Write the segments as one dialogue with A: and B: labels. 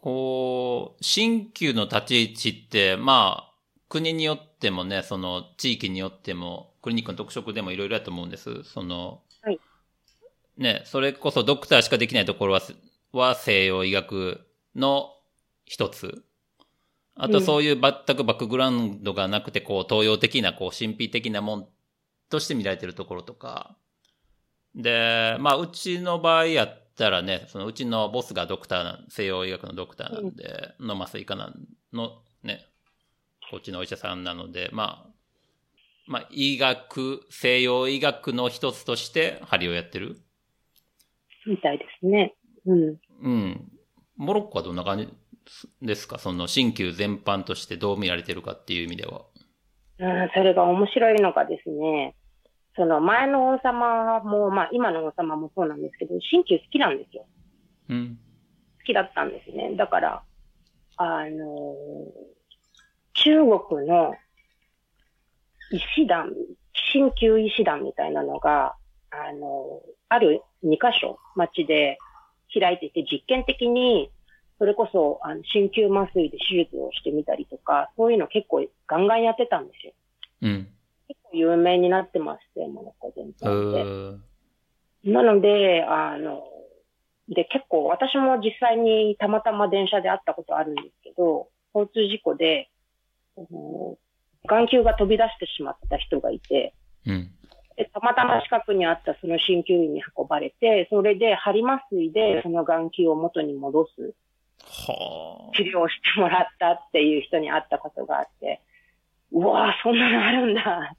A: こう、新旧の立ち位置って、まあ、国によってもね、その地域によっても、クリニックの特色でもいろいろだと思うんです。その、
B: はい。
A: ね、それこそドクターしかできないところは、は西洋医学の一つ。あとそういう全くバックグラウンドがなくて、こう、東洋的な、こう、神秘的なもんとして見られてるところとか。で、まあ、うちの場合やったらね、そのうちのボスがドクターな、西洋医学のドクターなんで、うん、の麻酔科なんのね、こっちのお医者さんなので、まあ、まあ、医学、西洋医学の一つとして針をやってる？
B: みたいですね。うん。
A: うん。モロッコはどんな感じですか？その新旧全般としてどう見られてるかっていう意味では。
B: うん、それが面白いのがですね、その前の王様も、まあ今の王様もそうなんですけど、新旧好きなんですよ。
A: うん。
B: 好きだったんですね。だから、あの中国の医師団、新旧医師団みたいなのが、あの、ある2箇所町で開いていて、実験的に、それこそ、あの、鍼灸麻酔で手術をしてみたりとか、そういうの結構ガンガンやってたんですよ。
A: うん。
B: 有名になってまして、モノコ全体で。なので、あの、で、結構私も実際にたまたま電車で会ったことあるんですけど、交通事故で、眼球が飛び出してしまった人がいて、
A: うん、
B: でたまたま近くにあったその鍼灸院に運ばれて、それで針麻酔でその眼球を元に戻す治療をしてもらったっていう人に会ったことがあって、うわぁ、そんなのあるんだ。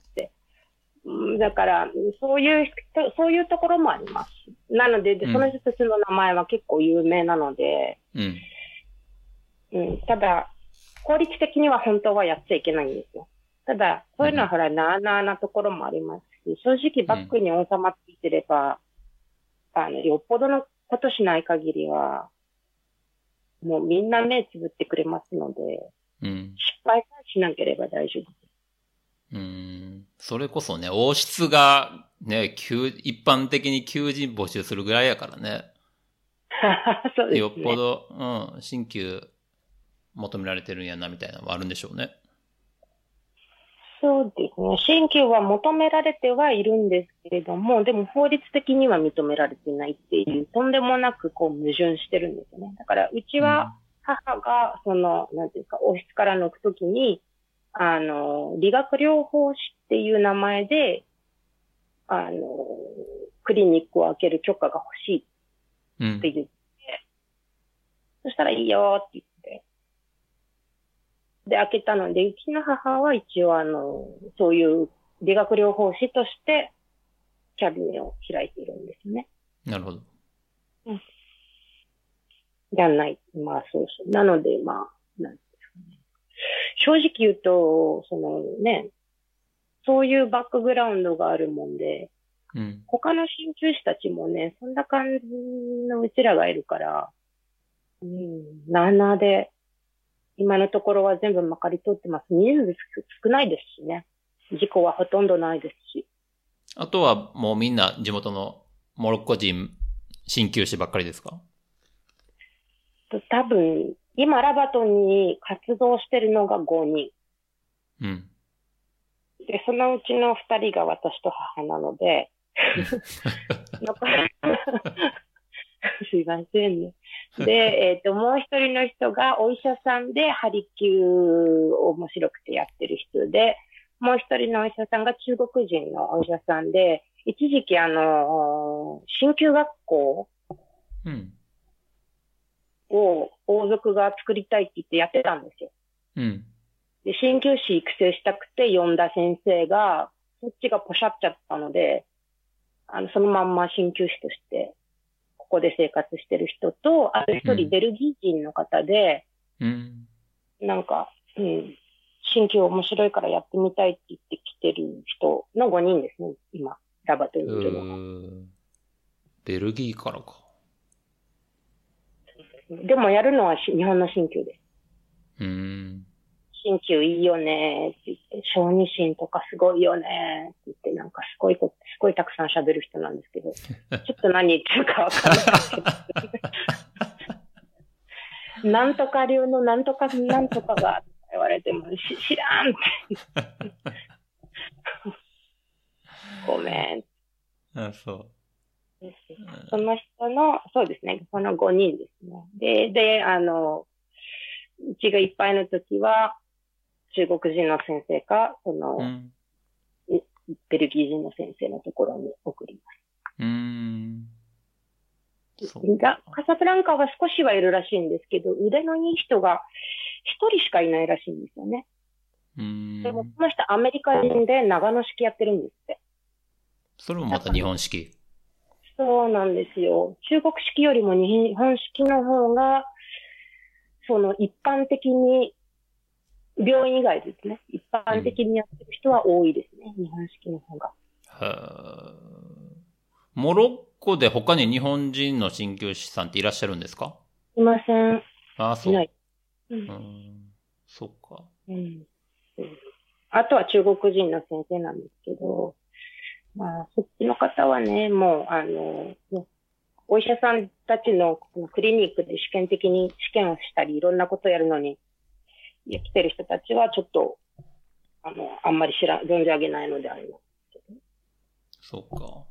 B: だから、そういう、そういうところもあります。なので、その人たちの名前は結構有名なので、
A: うん。
B: うん、ただ、法律的には本当はやっちゃいけないんですよ。ただ、そういうのはほら、なあなあなところもありますし、正直バックに収まっていてれば、うん、あの、よっぽどのことしない限りは、もうみんな目つぶってくれますので、
A: うん、
B: 失敗さえしなければ大丈夫。
A: うん。それこそね、王室がね、一般的に求人募集するぐらいやからね。
B: そうですね。
A: よっぽど、うん、新旧求められてるんやな、みたいなのはあるんでしょうね。
B: そうですね。新旧は求められてはいるんですけれども、でも法律的には認められてないっていう、とんでもなくこう矛盾してるんですよね。だから、うちは母が、その、なんていうか、王室から抜くときに、あの、理学療法士っていう名前で、あの、クリニックを開ける許可が欲しいって言って、うん、そしたらいいよって言って、で、開けたので、うちの母は一応あの、そういう理学療法士として、キャビネを開いているんですね。
A: なるほど。
B: うん。じゃない。まあそうそう。なので、まあ、なん。正直言うと、そのね、そういうバックグラウンドがあるもんで、
A: うん、
B: 他の鍼灸師たちもね、そんな感じのうちらがいるから、うん、なで、今のところは全部まかり通ってます。人数少ないですしね。事故はほとんどないですし。
A: あとはもうみんな地元のモロッコ人、鍼灸師ばっかりですか？
B: 多分、今ラバトンに活動してるのが5人。
A: うん。
B: で、そのうちの2人が私と母なので、すいませんね。で、えっ、ー、と、もう一人の人がお医者さんで、ハリキュー面白くてやってる人で、もう一人のお医者さんが中国人のお医者さんで、一時期あの、鍼灸学校を王族が作りたいって言ってやってたんですよ。
A: うん。
B: で、鍼灸師育成したくて呼んだ先生が、そっちがポシャっちゃったので、あの、そのまんま鍼灸師としてここで生活してる人と、あと一人ベルギー人の方で、
A: うん、
B: なんか、うん、新旧面白いからやってみたいって言ってきてる人の5人ですね、今、ラバトにいるのが。
A: ベルギーからか。
B: でもやるのは日本の新旧です。
A: うん。
B: 鍼灸いいよねって言って、小児心とかすごいよねって言って、なんかすごい、すごいたくさん喋る人なんですけど、ちょっと何言ってるかわかんないけど。なんとか流のなんとかなんとかが言われても、し知らんって。ごめん。
A: あ、そう。
B: その人の、そうですね、この5人ですね。で、で、あの、うちがいっぱいの時は、中国人の先生か、その、
A: うん。
B: ベルギー人の先生のところに送りま
A: うーん。そ
B: す。
A: う
B: が、カサブランカは少しはいるらしいんですけど、腕のいい人が一人しかいないらしいんですよね。
A: うー
B: でも、
A: ん。
B: この人アメリカ人で長野式やってるんですって。
A: それもまた日本式。
B: そうなんですよ。中国式よりも日本式の方が、その一般的に、病院以外ですね。一般的にやってる人は多いですね。日本式の方が。
A: モロッコで他に日本人の鍼灸師さんっていらっしゃるんですか？
B: いません。
A: ああ、そう。
B: いない。う。
A: うんん。そっか。
B: うん。あとは中国人の先生なんですけど、まあ、そっちの方はね、もう、あの、お医者さんたちのクリニックで試験的に試験をしたり、いろんなことをやるのに、や来てる人たちはちょっと、あの、あんまり知ら、存じ上げないのであります。
A: そうか。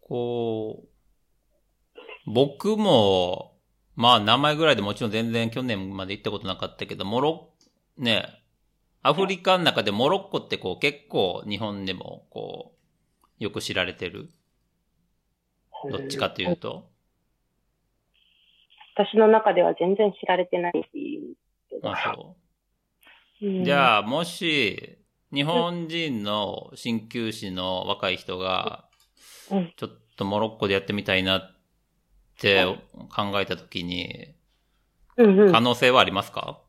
A: こう、僕も、まあ名前ぐらいでもちろん全然去年まで行ったことなかったけど、モロッ、ね、アフリカの中でモロッコってこう結構日本でもこう、よく知られてる？どっちかというと？
B: 私の中では全然知られてないし、
A: あ、そう。
B: うん
A: じゃあ、もし、日本人の鍼灸師の若い人が、
B: うん
A: ちょっとモロッコでやってみたいなって考えたときに、可能性はありますか？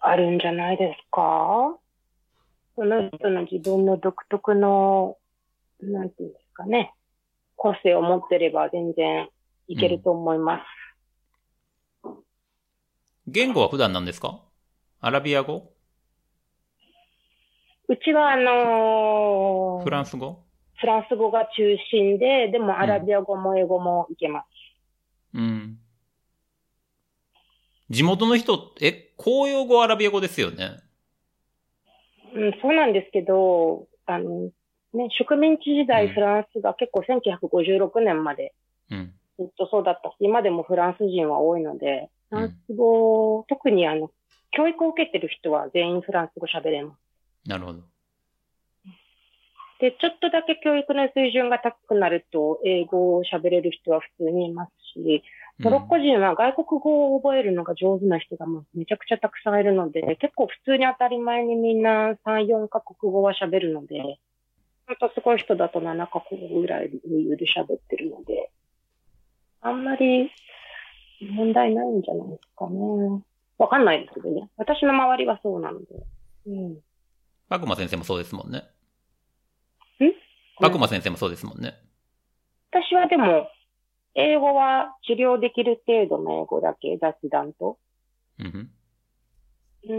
B: あるんじゃないですか？その人の自分の独特の、なんていうんですかね、個性を持ってれば全然いけると思います。
A: 言語は普段なんですか？アラビア語？
B: うちはあのー
A: フランス語？
B: フランス語が中心で、でもアラビア語も英語もいけます。
A: うん。地元の人、え、公用語アラビア語ですよね？
B: うん、そうなんですけど、あの、ね、植民地時代
A: うん
B: フランスが結構1956年まで
A: うん。
B: ずっとそうだったし、今でもフランス人は多いので、フランス語、特にあの、教育を受けてる人は全員フランス語喋れます。
A: なるほど。
B: で、ちょっとだけ教育の水準が高くなると、英語を喋れる人は普通にいますし、モロッコ人は外国語を覚えるのが上手な人がもうめちゃくちゃたくさんいるので、結構普通に当たり前にみんな3、4カ国語は喋るので、本当すごい人だと7カ国語ぐらい余裕で喋ってるので、あんまり問題ないんじゃないですかね。わかんないですけどね。私の周りはそうなので。うん。
A: パクマ先生もそうですもんね。
B: ん
A: パクマ先生もそうですもんね。
B: 私はでも、英語は治療できる程度の英語だけ、雑談と。
A: うん。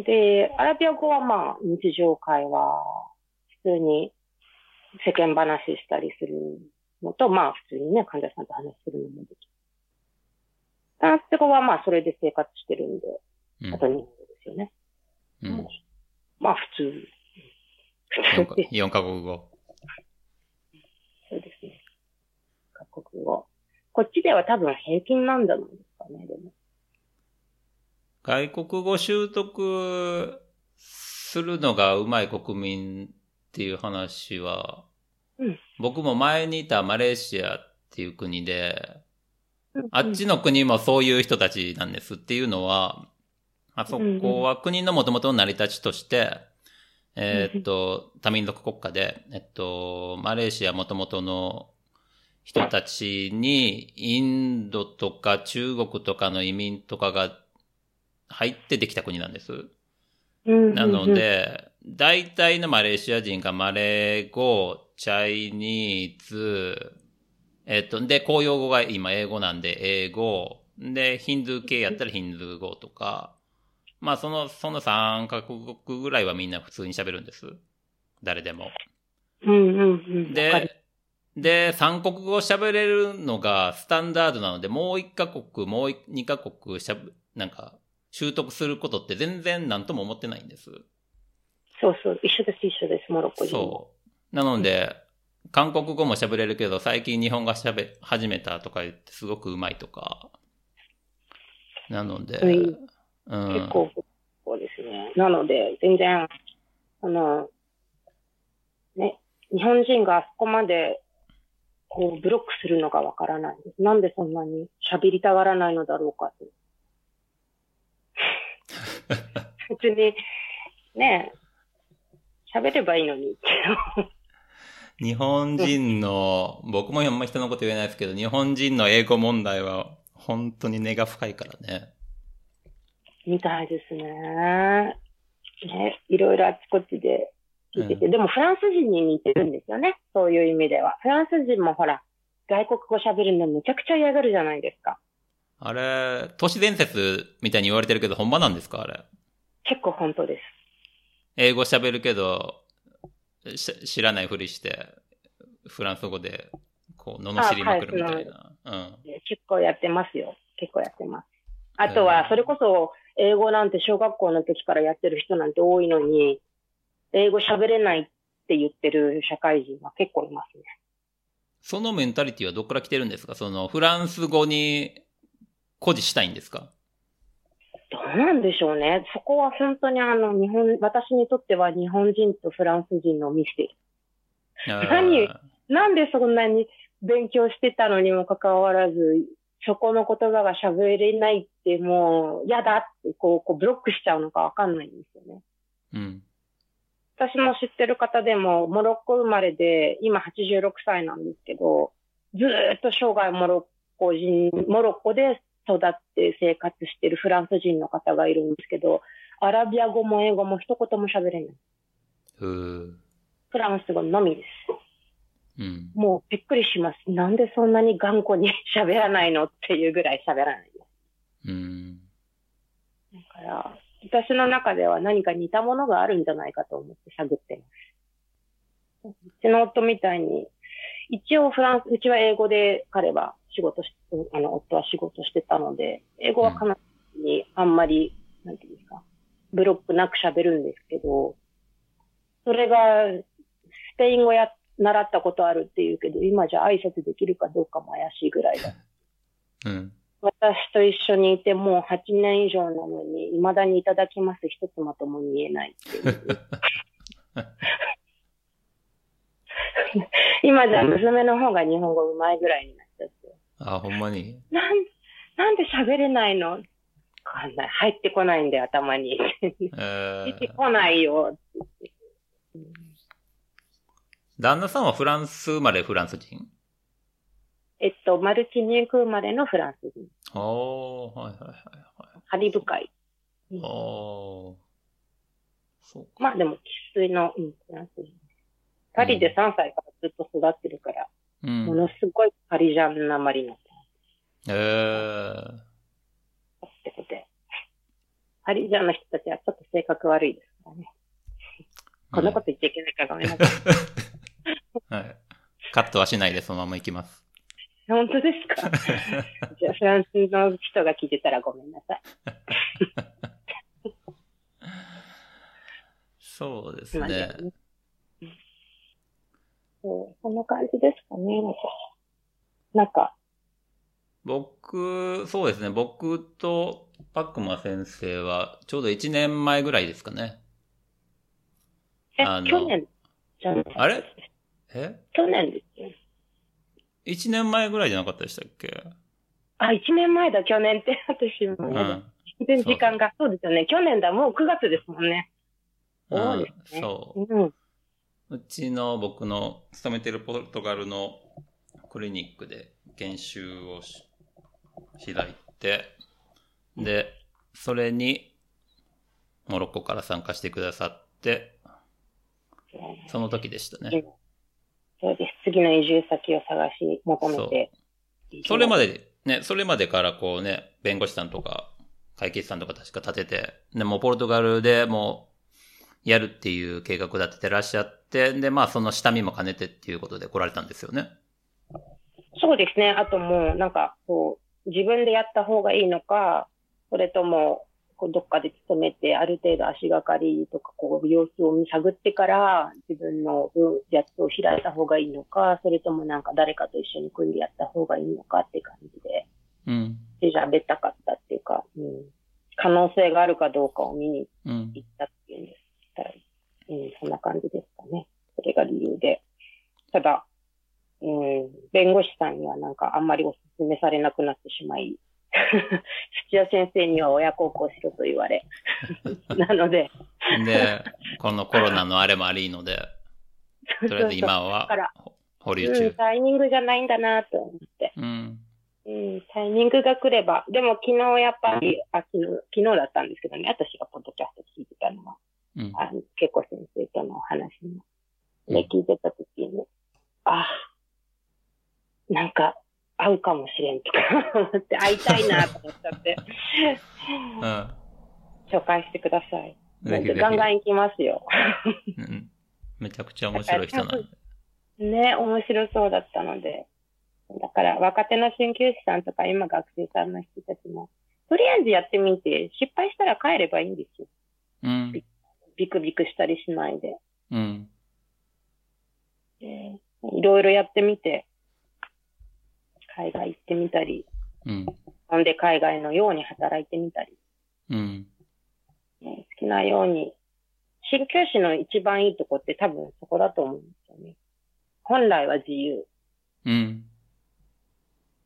B: で、アラビア語はまあ、日常会話、普通に世間話したりするのと、まあ、普通にね、患者さんと話するのもできる。フランス語はまあ、それで生活してるんで、
A: うん
B: あと日本語ですよね。
A: うん。
B: まあ、普通。
A: 4か
B: 普通です。
A: 4カ国語。
B: そうですね。各国語。こっちでは多分平均なんじゃないですかね、でも。
A: 外国語習得するのが上手い国民っていう話は、
B: うん。
A: 僕も前にいたマレーシアっていう国で、あっ
B: うん。
A: ちの国もそういう人たちなんですっていうのは、あそこは国の元々の成り立ちとして、えーっと、多民族国家で、えっと、マレーシア元々の人たちに、インドとか中国とかの移民とかが入ってできた国なんです。
B: うん
A: なの、で、大体のマレーシア人がマレー語、チャイニーズ、えっと、で、公用語が今英語なんで英語、で、ヒンドゥー系やったらヒンドゥー語とか、まあその、その3カ国ぐらいはみんな普通に喋るんです。誰でも。
B: うんうんうん。
A: で、で、三国語喋れるのがスタンダードなので、もう一カ国、もう二カ国しゃべ、なんか、習得することって全然何とも思ってないんです。
B: そうそう、一緒です、一緒です、モロッコ人も。
A: そう。なので、韓国語も喋れるけど、最近日本語喋、始めたとか言ってすごくうまいとか。なので、
B: うん
A: うん。
B: 結構、そうですね。なので、全然、あの、ね、日本人があそこまで、こう、ブロックするのがわからないです。なんでそんなに喋りたがらないのだろうかと。別に、ねえ、喋ればいいのに。
A: 日本人の、僕もあんま人のこと言えないですけど、日本人の英語問題は本当に根が深いからね。
B: みたいですね。ね、いろいろあちこちで聞いてて、でもフランス人に似てるんですよね。そういう意味では。フランス人もほら、外国語喋るのめちゃくちゃ嫌がるじゃないですか。
A: あれ、都市伝説みたいに言われてるけど、ほんまなんですか？あれ。
B: 結構本当です。
A: 英語喋るけど、し知らないふりして、フランス語で、こう、罵りまくるみたいな。うん。
B: 結構やってますよ。結構やってます。あとは、それこそ、英語なんて小学校の時からやってる人なんて多いのに、英語喋れないって言ってる社会人は結構いますね。
A: そのメンタリティはどっから来てるんですか？その、フランス語に誇示したいんですか？
B: どうなんでしょうね。そこは本当にあの、日本、私にとっては日本人とフランス人のミステリー。何なんでそんなに勉強してたのにもかかわらず、そこの言葉が喋れないってもう嫌だってこう、こうブロックしちゃうのかわかんないんですよね。
A: うん。
B: 私の知ってる方でも、モロッコ生まれで、今86歳なんですけど、ずーっと生涯モロッコ人、モロッコで育って生活してるフランス人の方がいるんですけど、アラビア語も英語も一言も喋れない。フランス語のみです。
A: うん。
B: もうびっくりします。なんでそんなに頑固に喋らないの？っていうぐらい喋らないです。
A: うん。
B: だから、私の中では何か似たものがあるんじゃないかと思って探ってます。うちの夫みたいに、一応フランス、うちは英語で彼は仕事し、あの、夫は仕事してたので、英語は彼女にあんまり、なんていうんですか、ブロックなく喋るんですけど、それが、スペイン語や、習ったことあるっていうけど、今じゃ挨拶できるかどうかも怪しいぐらいだ。
A: うん。
B: 私と一緒にいてもう8年以上なのに、未だにいただきます一つまともに言えないいう。今じゃ娘の方が日本語上手いぐらいになっちゃって。
A: あ、ほんまに？
B: なん、なんで喋れないの？わかんない。入ってこないんで頭に。
A: え
B: 出て
A: ー、
B: こないよ。
A: 旦那さんはフランス生まれフランス人？
B: えっと、マルチニューク生まれのフランス人。
A: おー、はいはいはいはい。
B: カリブ海。
A: おー。そうか。
B: まあでも、生粋の、うん、フランス人。パリで3歳からずっと育ってるから、
A: うん。
B: ものすごいパリジャンなまりになって
A: えー、
B: ってことで。パリジャンの人たちはちょっと性格悪いですからね。こんなこと言っちゃいけないからごめんなさい。
A: はい。カットはしないでそのまま行きます。
B: 本当ですか？じゃあフランスの人が聞いてたらごめんなさい。
A: そうです
B: まあ
A: ね。
B: うんそう、そんな感じですかね。なんか、
A: 僕、そうですね。僕とパックマ先生はちょうど1年前ぐらいですかね。
B: え去年じゃ
A: あれ？え？
B: 去年ですよ。
A: ?1 年前ぐらいじゃなかったでしたっけ？
B: あ、1年前だ、去年って。私もね、
A: うん。
B: 全然時間が。そうですよね。去年だ、もう9月ですもんね。そう
A: うん
B: ね。
A: そう。
B: うん。
A: うちの僕の勤めてるポルトガルのクリニックで研修をし開いて、で、それにモロッコから参加してくださって、その時でしたね。
B: そうです。次の移住先を探し求めて。
A: それまで、ね、それまでからこうね、弁護士さんとか、会計士さんとか確か立てて、でもうポルトガルでもう、やるっていう計画立ててらっしゃって、で、まあその下見も兼ねてっていうことで来られたんですよね。
B: そうですね。あともう、なんか、こう、自分でやった方がいいのか、それとも、こうどっかで勤めて、ある程度足がかりとか、こう、様子を見探ってから、自分のうんやつを開いた方がいいのか、それともなんか誰かと一緒に組んでやった方がいいのかって感じで、
A: うん。
B: 調べたかったっていうか、うん、可能性があるかどうかを見に
A: うん。
B: 行ったっていうんですたら、うん、そんな感じですかね。それが理由で。ただ、うん、弁護士さんにはなんかあんまりお勧めされなくなってしまい、土屋先生には親孝行しろと言われ。なので、
A: で、このコロナのあれもありので、とりあえず今はほ保留
B: うん、
A: 中。
B: タイミングじゃないんだなと思って。
A: うん。
B: うん、タイミングが来れば。でも昨日やっぱり、あ、昨日、昨日だったんですけどね、私がポッドキャスト聞いてたのは、
A: うん。
B: あの、結構先生とのお話も、
A: うん
B: ね、聞いてた時に、あ、なんか、会うかもしれんとか思って、会いたいなと思っちゃって、
A: うん。
B: 紹介してください。
A: ぜひぜひ
B: ガンガン行きますよ。
A: うんめちゃくちゃ面白い人なんで。
B: ね、面白そうだったので。だから、若手の鍼灸師さんとか、今学生さんの人たちも、とりあえずやってみて、失敗したら帰ればいいんですよ。
A: うん。
B: ビクビクしたりしないで。
A: うん。
B: でいろいろやってみて、海外行ってみたり、
A: うん。
B: ほんで海外のように働いてみたり、
A: うん。
B: ね好きなように。鍼灸師の一番いいとこって多分そこだと思うんですよね。本来は自由。
A: うん。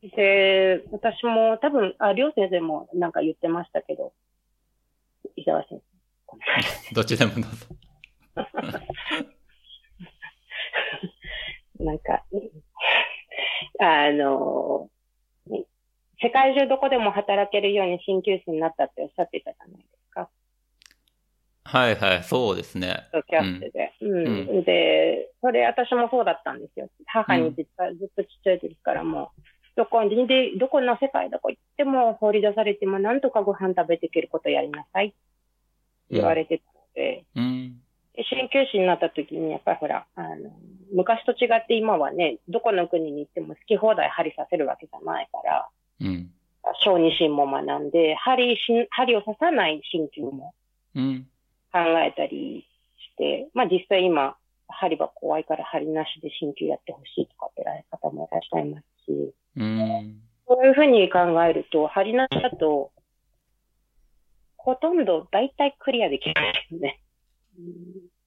B: で、私も多分、あ、りょう先生もなんか言ってましたけど、伊沢先生。
A: どっちでもどうぞ。
B: なんか、あの、世界中どこでも働けるように鍼灸師になったっておっしゃってたじゃないですか。
A: はいはい、そうですね。
B: キャストで。うん。
A: う
B: で、それ私もそうだったんですよ。母に実はずっとちっちゃい時からもう、どこにで、どこの世界どこ行っても放り出されてもなんとかご飯食べていけることやりなさいって言われてたので、
A: うん。
B: で鍼灸師になった時に、やっぱりほら、あの、昔と違って今はね、どこの国に行っても好き放題針させるわけじゃないから、
A: うん。
B: 小児診も学んで、針し、針を刺さない鍼灸も
A: うん。
B: 考えたりして、まあ実際今、針は怖いから針なしで鍼灸やってほしいとかって方もいらっしゃいますし、
A: うん。
B: そういうふうに考えると、針なしだと、ほとんど大体クリアできないですね。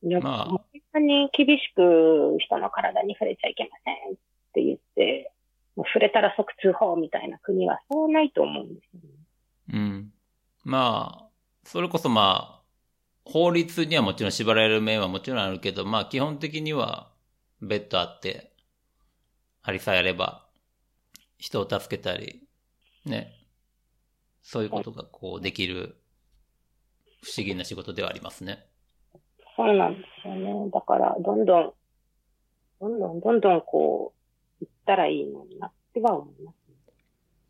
B: うん、やっぱ、
A: まあ
B: 本当に厳しく人の体に触れちゃいけませんって言って、もう触れたら即通報みたいな国はそうないと思うんですよね。
A: うん。まあ、それこそまあ、法律にはもちろん縛られる面はもちろんあるけど、まあ基本的には別途あって、針さえあれば、人を助けたり、ね。そういうことがこうできる不思議な仕事ではありますね。
B: そうなんですよね。だから、どんどん、どんどんどんどんこう、行ったらいいのになっては思います。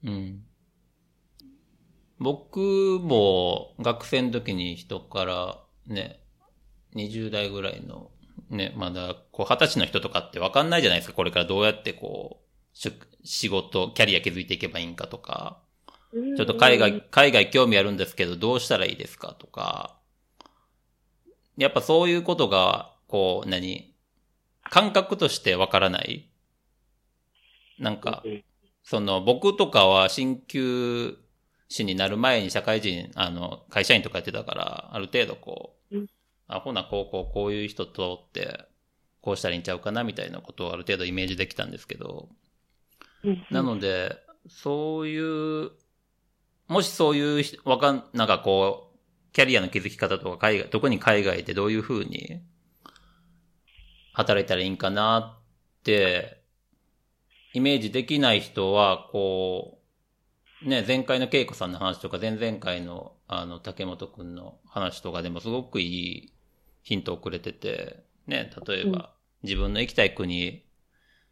A: うん。僕も学生の時に人からね、20代ぐらいのね、まだこう二十歳の人とかってわかんないじゃないですか。これからどうやってこう、し仕事、キャリア築いていけばいいんかとか、ちょっと海外、海外興味あるんですけどどうしたらいいですかとか、やっぱそういうことが、こう、何？感覚としてわからない？なんか、
B: うん
A: その、僕とかは鍼灸師になる前に社会人、あの、会社員とかやってたから、ある程度こう、
B: うん。
A: あ、ほな、こう、こう、こういう人とって、こうしたらいいんちゃうかな、みたいなことをある程度イメージできたんですけど、
B: うん
A: なので、そういう、もしそういう人、わかん、なんかこう、キャリアの築き方とか海外、特に海外でどういうふうに働いたらいいんかなって、イメージできない人は、こう、ね、前回の恵子さんの話とか、前々回の、あの、竹本くんの話とかでもすごくいいヒントをくれてて、ね、例えば、自分の行きたい国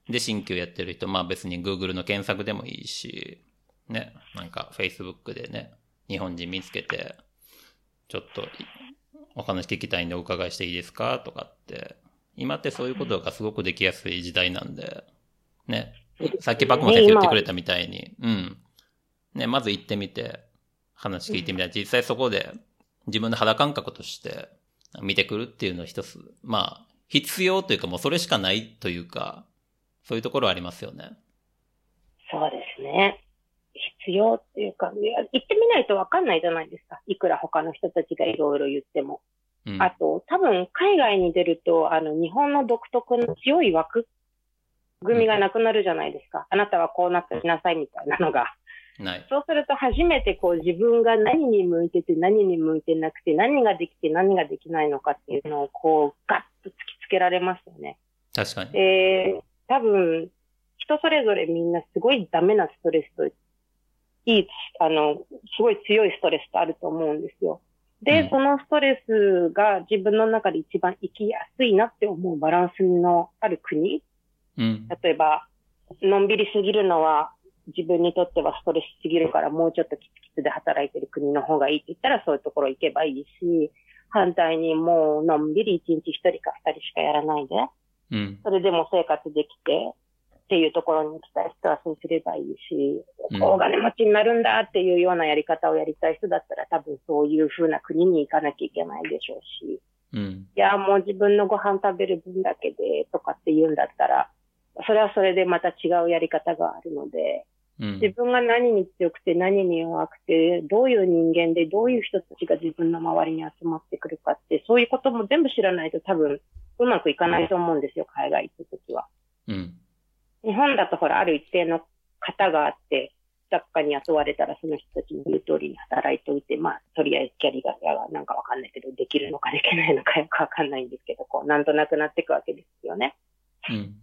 A: で新旧やってる人、まあ別に Google の検索でもいいし、ね、なんか Facebook でね、日本人見つけて、ちょっとお話聞きたいんでお伺いしていいですか？とかって、今ってそういうことがすごくできやすい時代なんで、ね、さっきパクモ先生言ってくれたみたいに、うん。ね、まず行ってみて、話聞いてみたら、実際そこで自分の肌感覚として見てくるっていうのは一つ、まあ、必要というかもうそれしかないというか、そういうところありますよね。
B: そうですね。必要っていうか、いや行ってみないとわかんないじゃないですか。いくら他の人たちがいろいろ言っても。
A: うん。
B: あと、多分海外に出ると、あの、日本の独特の強い枠組みがなくなるじゃないですか。あなたはこうなってきなさいみたいなのが。
A: ない。
B: そうすると初めてこう自分が何に向いてて何に向いてなくて何ができて何ができないのかっていうのをこうガッと突きつけられますよね。
A: 確かに。
B: えー、多分人それぞれみんなすごいダメなストレスと、いい、あの、すごい強いストレスとあると思うんですよ。で、
A: うん
B: そのストレスが自分の中で一番生きやすいなって思うバランスのある国
A: うん。
B: 例えば、のんびりすぎるのは自分にとってはストレスすぎるからもうちょっとキツキツで働いてる国の方がいいって言ったらそういうところ行けばいいし、反対にもうのんびり一日一人か二人しかやらないで、
A: うん。
B: それでも生活できてっていうところに行きたい人はそうすればいいし、
A: うん
B: 大金持ちになるんだっていうようなやり方をやりたい人だったら多分そういう風な国に行かなきゃいけないでしょうし、
A: うん。
B: いや、もう自分のご飯食べる分だけでとかって言うんだったら、それはそれでまた違うやり方があるので、
A: うん。
B: 自分が何に強くて何に弱くて、どういう人間でどういう人たちが自分の周りに集まってくるかって、そういうことも全部知らないと多分うまくいかないと思うんですよ、海外行った時は。
A: うん。
B: 日本だとほら、ある一定の型があって、雑貨に雇われたらその人たちの言う通りに働いておいて、まあ、とりあえずキャリアがなんかわかんないけど、できるのかできないのかよくわかんないんですけど、こう、なんとなくなっていくわけですよね。
A: うん。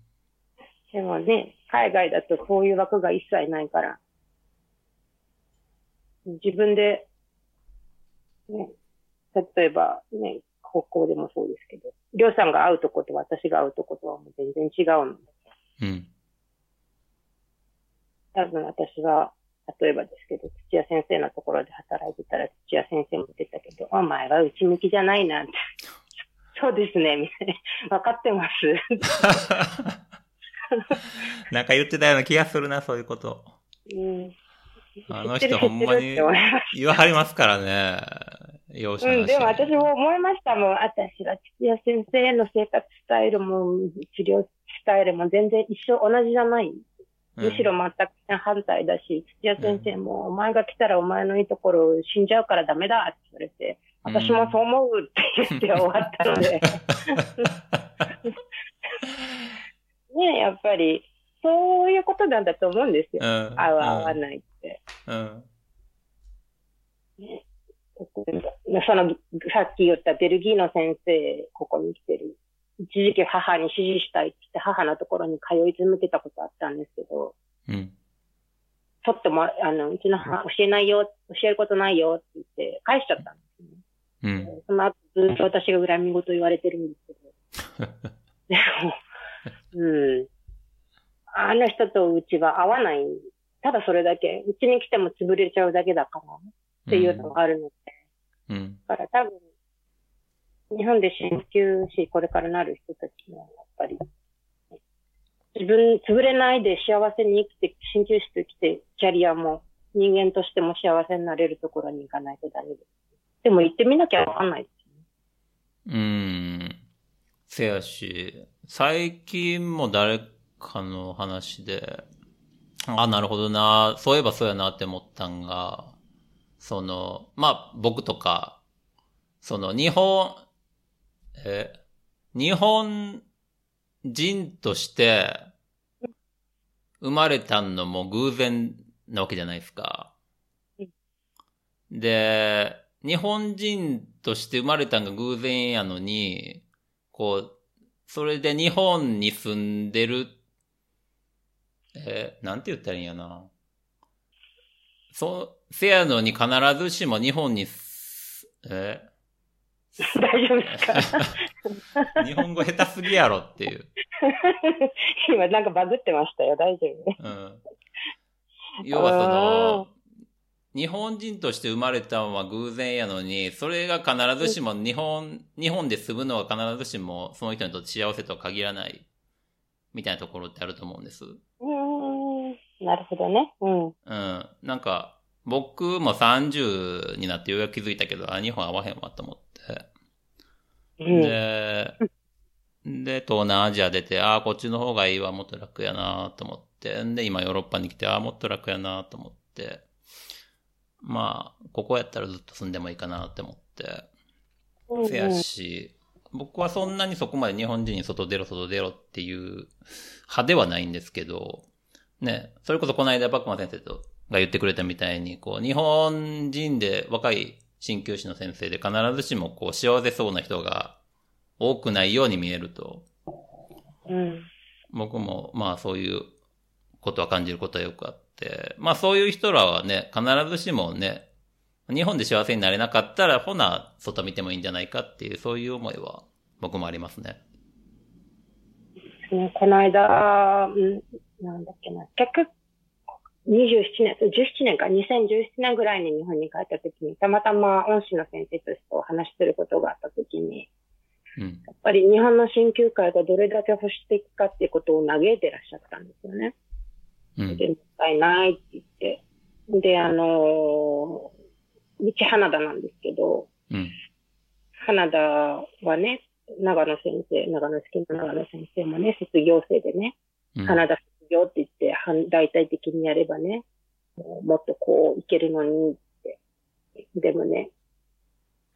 B: でもね、海外だとこういう枠が一切ないから、自分で、ね、例えばね、高校でもそうですけど、りょうさんが会うとこと私が会うとことはもう全然違うので、
A: うん。
B: 多分私は、例えばですけど、土屋先生のところで働いてたら、土屋先生も言ってたけど、お前は内向きじゃないなって。そうですね、みたいな。分かってます。
A: なんか言ってたような気がするな、そういうこと。
B: うん
A: あの人ほんまに言わはりますからね。容赦なしに
B: うん、でも私も思いましたもん。私は土屋先生の生活スタイルも、治療スタイルも全然一緒、同じじゃない。むしろ全く反対だし、土屋先生も、お前が来たらお前のいいところ死んじゃうからダメだって言われて、私もそう思うって言って終わったので。ねやっぱり、そういうことなんだと思うんですよ。
A: うん。
B: 合う合わないって。
A: うん。
B: その、さっき言ったベルギーの先生、ここに来てる。一時期母に指示したいって言って、母のところに通い続けたことあったんですけど、
A: うん。
B: ちょっとも、あの、うちの母、教えないよ、教えることないよって言って、返しちゃったんですよね。
A: うん。
B: その後、ずっと私が恨み事言われてるんですけど。でも、うん。あの人とうちは合わない。ただそれだけ。うちに来ても潰れちゃうだけだから、っていうのがあるので。
A: うん。
B: だから多分、日本で鍼灸師これからなる人たちも、やっぱり、自分、潰れないで幸せに生きて、鍼灸師と生きて、キャリアも人間としても幸せになれるところに行かないとダメです。でも行ってみなきゃわかんないですね。
A: うん。せやし、最近も誰かの話で、あ、なるほどな、そういえばそうやなって思ったんが、その、まあ、僕とか、その、日本、え、日本人として、生まれたのも偶然なわけじゃないですか。で、日本人として生まれたんが偶然やのに、こう、それで日本に住んでる、えーなんて言ったらいいんやな。そう、せやのに必ずしも日本にす、え
B: 大丈夫ですか？
A: ー 日本語下手すぎやろっていう。
B: 今なんかバグってましたよ。大丈夫。
A: うん。要はその、日本人として生まれたのは偶然やのに、それが必ずしも日本、日本で住むのは必ずしもその人にとって幸せとは限らない、みたいなところってあると思うんです。
B: うーなるほどね。うん。
A: うん。なんか、僕も30になってようやく気づいたけど、あ、日本合わへんわと思って。
B: うん。
A: で、で、東南アジア出て、ああ、こっちの方がいいわ、もっと楽やなと思って。で、今ヨーロッパに来て、ああ、もっと楽やなと思って。まあ、ここやったらずっと住んでもいいかなって思って。
B: うん
A: せやし、僕はそんなにそこまで日本人に外出ろ、外出ろっていう派ではないんですけど、ね、それこそこの間バックマン先生とが言ってくれたみたいに、こう、日本人で若い鍼灸師の先生で必ずしもこう、幸せそうな人が多くないように見えると、
B: うん。
A: 僕もまあそういうことは感じることはよくあって、まあそういう人らはね、必ずしもね、日本で幸せになれなかったら、ほな、外見てもいいんじゃないかっていう、そういう思いは僕もありますね。
B: ねこの間、うんなんだっけな、結局、27年、17年か、2017年ぐらいに日本に帰った時に、たまたま恩師の先生としてお話しすることがあった時に、
A: うん。
B: やっぱり日本の鍼灸界がどれだけ保守的かっていうことを嘆いてらっしゃったんですよね。
A: うん。
B: で、もったいないって言って。で、あのーうち花田なんですけど、
A: うん。
B: 花田はね、長野先生、長野式の長野先生もね、卒業生でね、
A: うん。
B: 花田卒業って言って、はん大体的にやればね、もうもっとこういけるのにって。でもね、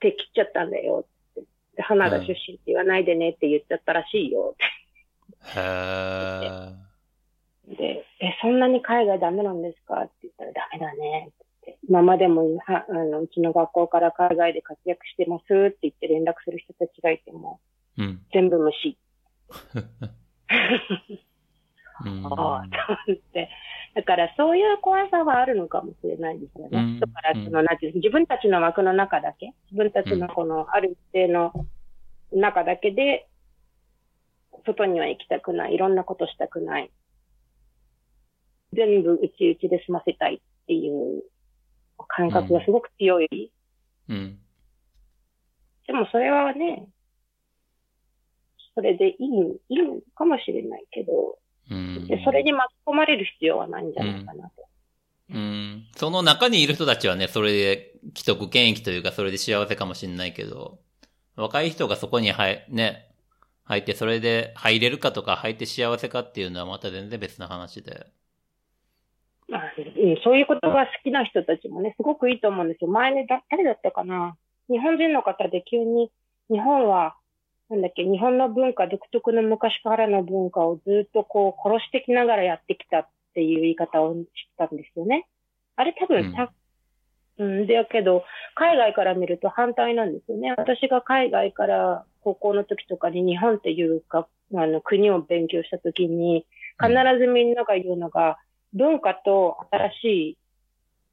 B: 手切っちゃったんだよって。で花田出身って言わないでねって言っちゃったらしいよ。って。で、え、そんなに海外ダメなんですかって言ったらダメだねって。今までもはあのうちの学校から海外で活躍してますって言って連絡する人たちがいても、
A: うん。
B: 全部無視。
A: うん。
B: ああ、と思って。だからそういう怖さはあるのかもしれないですよね。
A: うん
B: だから、その、なんていう自分たちの枠の中だけ、自分たちのこのある一定の中だけで、外には行きたくない、いろんなことしたくない。全部うちうちで済ませたいっていう感覚がすごく強い。
A: うん。
B: でもそれはね、それでいい、いいのかもしれないけど、
A: うん。
B: でそれに巻き込まれる必要はないんじゃないかなと。
A: うん。その中にいる人たちはね、それで既得権益というか、それで幸せかもしれないけど、若い人がそこに入、ね、入って、それで入れるかとか、入って幸せかっていうのはまた全然別な話で。
B: まあ、うん、そういうことが好きな人たちもね、すごくいいと思うんですよ。前にだ、誰だったかな？日本人の方で急に、日本は、なんだっけ、日本の文化、独特の昔からの文化をずっとこう、殺してきながらやってきたっていう言い方をしたんですよね。あれ多分た、うん、だけど、海外から見ると反対なんですよね。私が海外から高校の時とかに日本っていうか、あの、国を勉強した時に、必ずみんなが言うのが、文化と新しい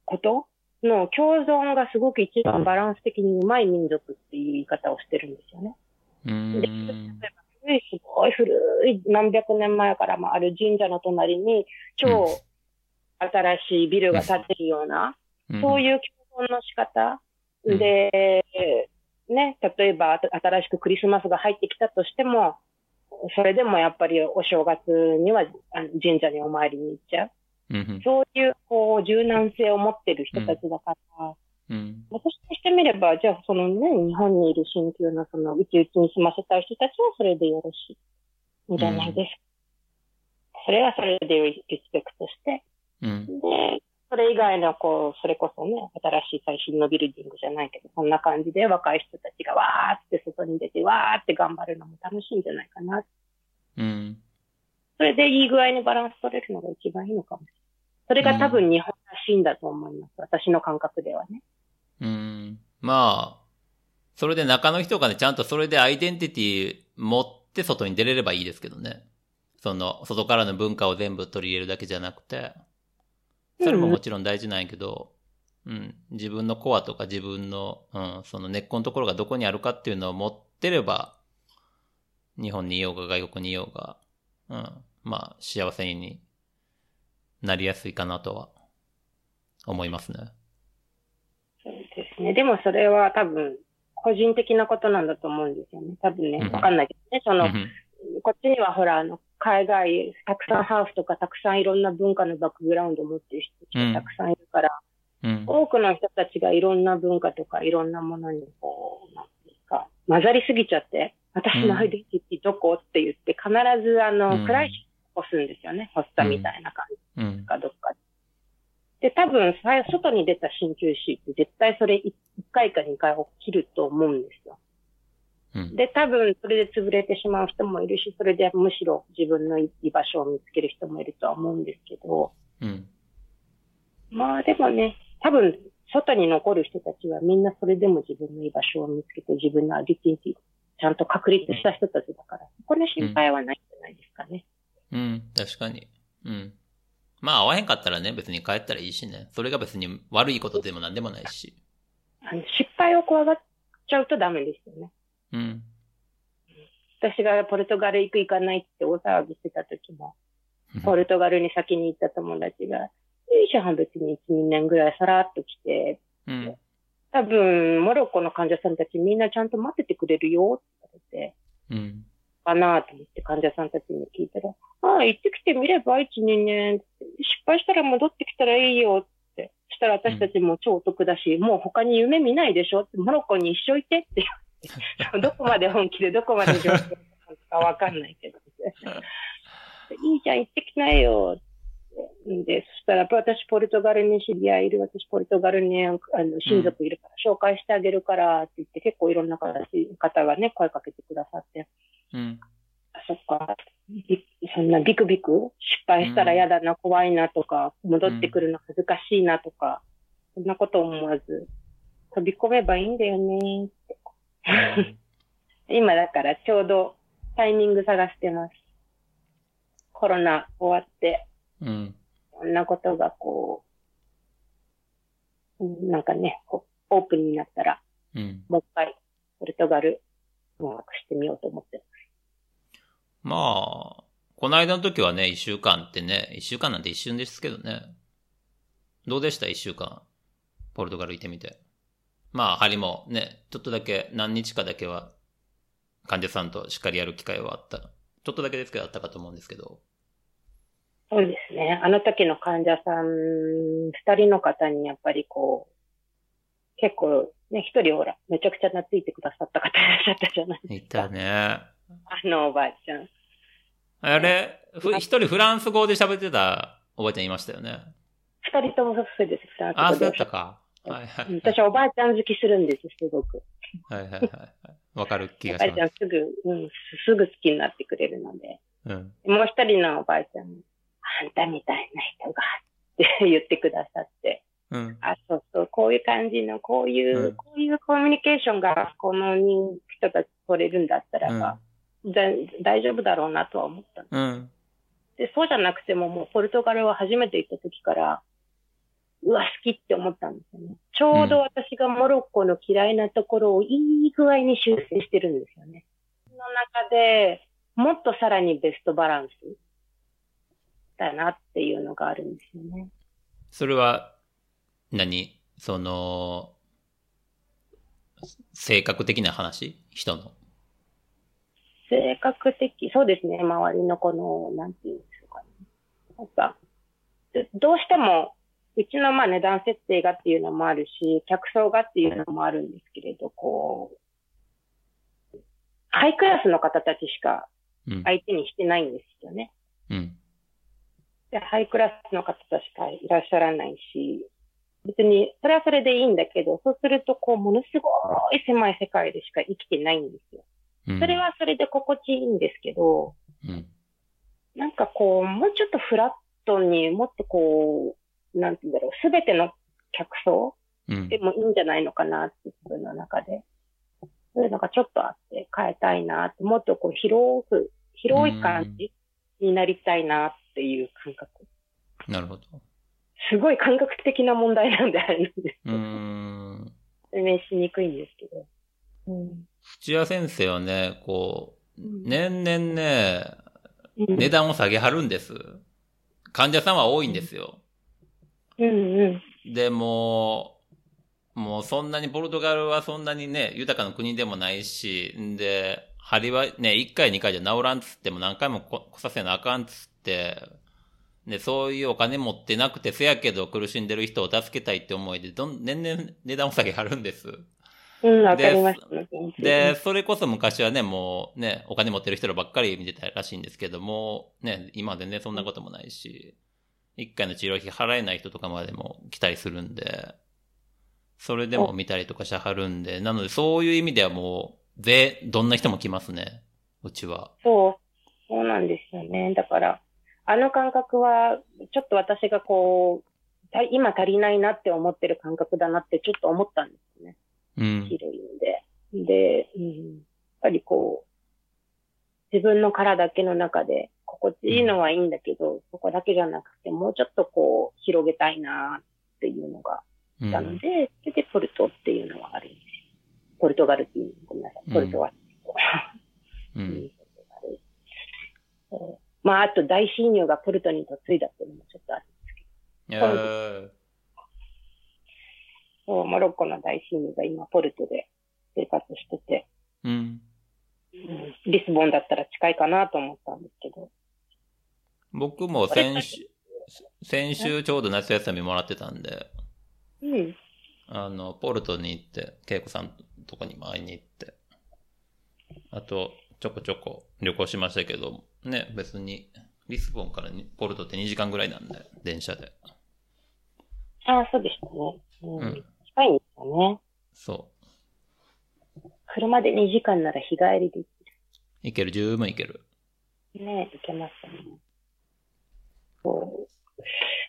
B: ことの共存がすごく一番バランス的にうまい民族っていう言い方をしてるんですよね。
A: うーん。
B: 古い、すごい古い何百年前からもある神社の隣に超新しいビルが建ってるような、そう
A: う
B: いう共存の仕方
A: うん
B: で、ね、例えば新しくクリスマスが入ってきたとしても、それでもやっぱりお正月には神社にお参りに行っちゃう。
A: ん。うん。
B: そういう、こう、柔軟性を持ってる人たちだから、
A: うん。
B: 私としてみれば、じゃあ、そのね、日本にいる新旧の、その、うちうちに住ませたい人たちはそれでよろしいんじゃないですか。それはそれでリスペクトして、
A: うん。
B: で、それ以外の、こう、それこそね、新しい最新のビルディングじゃないけど、そんな感じで若い人たちがわーって外に出て、わーって頑張るのも楽しいんじゃないかな。
A: うん。
B: それでいい具合にバランス取れるのが一番いいのかもしれない。それが多分日本らしいんだと思います。私の感覚ではね。
A: うん。まあ、それで中の人がね、ちゃんとそれでアイデンティティ持って外に出れればいいですけどね。その、外からの文化を全部取り入れるだけじゃなくて、それももちろん大事なんやけど、うん、自分のコアとか自分の、うん、その根っこのところがどこにあるかっていうのを持ってれば、日本にいようが外国にいようが、うん、まあ幸せになりやすいかなとは思いますね。
B: ですね。でもそれは多分、個人的なことなんだと思うんですよね。多分ね
A: うん、
B: わかんないけどね。その、
A: うん
B: こっちにはほら、あの、海外、たくさんハーフとかたくさんいろんな文化のバックグラウンドを持ってる人たちがたくさんいるから、
A: うん。
B: 多くの人たちがいろんな文化とかいろんなものにこう、なんていうか、混ざりすぎちゃって、私のアイデンティティどこって言って必ずあの、
A: うん
B: クライシス起こすんですよね。発作みたいな感じ
A: うん。
B: かどっかで。で、多分、さ外に出た鍼灸師って絶対それ1回か2回起きると思うんですよ。
A: うん。
B: で、多分、それで潰れてしまう人もいるし、それでむしろ自分の居場所を見つける人もいるとは思うんですけど、
A: うん。
B: まあでもね、多分、外に残る人たちはみんなそれでも自分の居場所を見つけて自分のアイデンティティちゃんと確立した人たちだから、そこの心配はないんじゃないですかね。
A: うん。確かに。うん。まあ、会わへんかったらね、別に帰ったらいいしね。それが別に悪いことでも何でもないし。
B: あの失敗を怖がっちゃうとダメですよね。
A: うん。
B: 私がポルトガル行く行かないって大騒ぎしてた時も、ポルトガルに先に行った友達が、いいじゃん、別に1、2年ぐらいさらっと来て、
A: うん。
B: 多分、モロッコの患者さんたちみんなちゃんと待っててくれるよって言われて、
A: うん。
B: かなと思って患者さんたちに聞いたら、ああ、行ってきてみれば、1、2年失敗したら戻ってきたらいいよって。そしたら私たちも超お得だし、もう他に夢見ないでしょって、モロッコに一生いてって。て、どこまで本気でどこまで上手かわかんないけど、いいじゃん、行ってきなよって。で、そしたら、私ポルトガルに知り合いいる、私ポルトガルにあの親族いるから紹介してあげるからって言って、結構いろんな方方がね、声かけてくださって、
A: うん。
B: あそっか、びそんなビクビク？失敗したら嫌だな、怖いなとか、戻ってくるの恥ずかしいなとか、そんなこと思わず、飛び込めばいいんだよねって。今だからちょうどタイミング探してます。コロナ終わって、
A: うん。
B: こんなことがこう、うんなんかね、オープンになったら、
A: うん。
B: もう一回、ポルトガル、音楽してみようと思って
A: まあ、この間の時はね、一週間ってね、一週間なんて一瞬ですけどね。どうでした？一週間。ポルトガル行ってみて。まあ、針もね、ちょっとだけ、何日かだけは、患者さんとしっかりやる機会はあった。ちょっとだけですけどあったかと思うんですけど。
B: そうですね。あの時の患者さん、二人の方にやっぱりこう、結構ね、一人ほら、めちゃくちゃ懐いてくださった方いらっしゃったじゃない
A: いたね。
B: あのおばあちゃん。
A: あれ、ふ一人フランス語で喋ってたおばあちゃんいましたよね。
B: 二人ともそうです。
A: あ、そうだったか。はいはい。
B: うん私はおばあちゃん好きするんです、すごく。
A: はいはいはいはい。わかる気
B: おばあ
A: がします。
B: ちゃんすぐ、うん、すぐ好きになってくれるので。
A: うん。
B: もう一人のおばあちゃんも、あんたみたいな人が、って言ってくださって。
A: うん。
B: あ、そうそう、こういう感じの、こういう、
A: うん
B: こういうコミュニケーションが、この人人たち取れるんだったらば、だ大丈夫だろうなとは思った。
A: うん。
B: で、そうじゃなくても、もうポルトガルは初めて行った時から、うわ、好きって思ったんですよね。ちょうど私がモロッコの嫌いなところをいい具合に修正してるんですよね。その中で、もっとさらにベストバランスだなっていうのがあるんですよね。
A: それは何、その、性格的な話？人の？
B: 性格的、そうですね、周りのこの、なんていうんですかね。なんか、でどうしても、うちのまあ値段設定がっていうのもあるし、客層がっていうのもあるんですけれど、こう、ハイクラスの方たちしか
A: うん。
B: 相手にしてないんですよね。
A: うん。
B: で、ハイクラスの方たちしかいらっしゃらないし、別に、それはそれでいいんだけど、そうすると、こう、ものすごい狭い世界でしか生きてないんですよ。
A: うん。
B: それはそれで心地いいんですけど、
A: うん。
B: なんかこう、もうちょっとフラットにもっとこう、なんて言うんだろう、すべての客層
A: うん
B: で。もいいんじゃないのかなって、自分の中で。そういうのがちょっとあって変えたいなもっとこう広く、広い感じになりたいなっていう感覚。
A: なるほど。
B: すごい感覚的な問題なんであれなんですけど、
A: ん。
B: 説明しにくいんですけど。うん
A: 土屋先生はね、こう、
B: うん
A: 年々ね、
B: うん
A: 値段を下げはるんです。患者さんは多いんですよ。
B: うんうん。
A: でも、もうそんなにポルトガルはそんなにね、豊かな国でもないし、んで、針はね、1回2回じゃ治らんつっても何回もこ来させなあかんつって、で、そういうお金持ってなくて、せやけど苦しんでる人を助けたいって思いで、どん、年々値段下げあるんです。
B: うん、わかりましたね。
A: で、それこそ昔はね、もうね、お金持ってる人らばっかり見てたらしいんですけども、ね、今は全然そんなこともないし、一回の治療費払えない人とかまでも来たりするんで、それでも見たりとかしはるんで、なのでそういう意味ではもう、で、どんな人も来ますね、うちは。
B: そう、そうなんですよね。だから、あの感覚は、ちょっと私がこう、た今足りないなって思ってる感覚だなってちょっと思ったんですよね。
A: うん。
B: 広いんで。で、うん、やっぱりこう、自分の殻だけの中で心地いいのはいいんだけど、そこだけじゃなくて、もうちょっとこう、広げたいなっていうのが
A: うん
B: あったので、それでポルトっていうのはあるんですよ。ポルトガルっていう、ごめんなさい。ポルトガル。
A: う。
B: うんまあ、あと大親友がポルトに嫁いだっていうのもちょっとある。
A: えー
B: そうモロッコの大親友が今ポルトで生活してて、
A: うん。
B: うんリスボンだったら近いかなと思ったんですけど。
A: 僕も先週、先週ちょうど夏休みもらってたんで、
B: うん。
A: あの、ポルトに行って、恵子さんとこにも会いに行って、あと、ちょこちょこ旅行しましたけど、ね、別に、リスボンからにポルトって2時間ぐらいなんで、電車で。
B: ああ、そうでしたね。うん。
A: うん
B: ね。
A: そ
B: 車で2時間なら日帰りで
A: う。行ける、十分行ける。
B: ね、行けますよね。そう。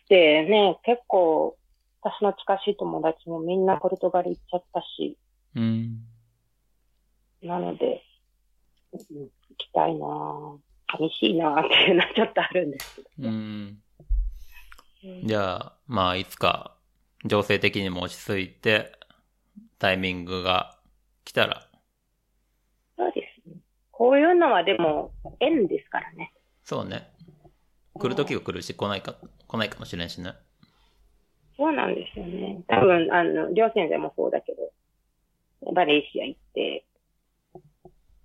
B: でね、結構、私の近しい友達もみんなポルトガル行っちゃったし、
A: うん。
B: なので、うん行きたいなぁ。寂しいなぁっていうのはちょっとあるんですけど。
A: うん。
B: うん
A: じゃあ、まあ、いつか、情勢的にも落ち着いて、タイミングが来たら、
B: そうですね。こういうのはでも、縁ですからね。
A: そうね。来る時が来るし、来ないか、来ないかもしれんしね。
B: そうなんですよね。多分、あの、両先生もそうだけど、バレーシア行って、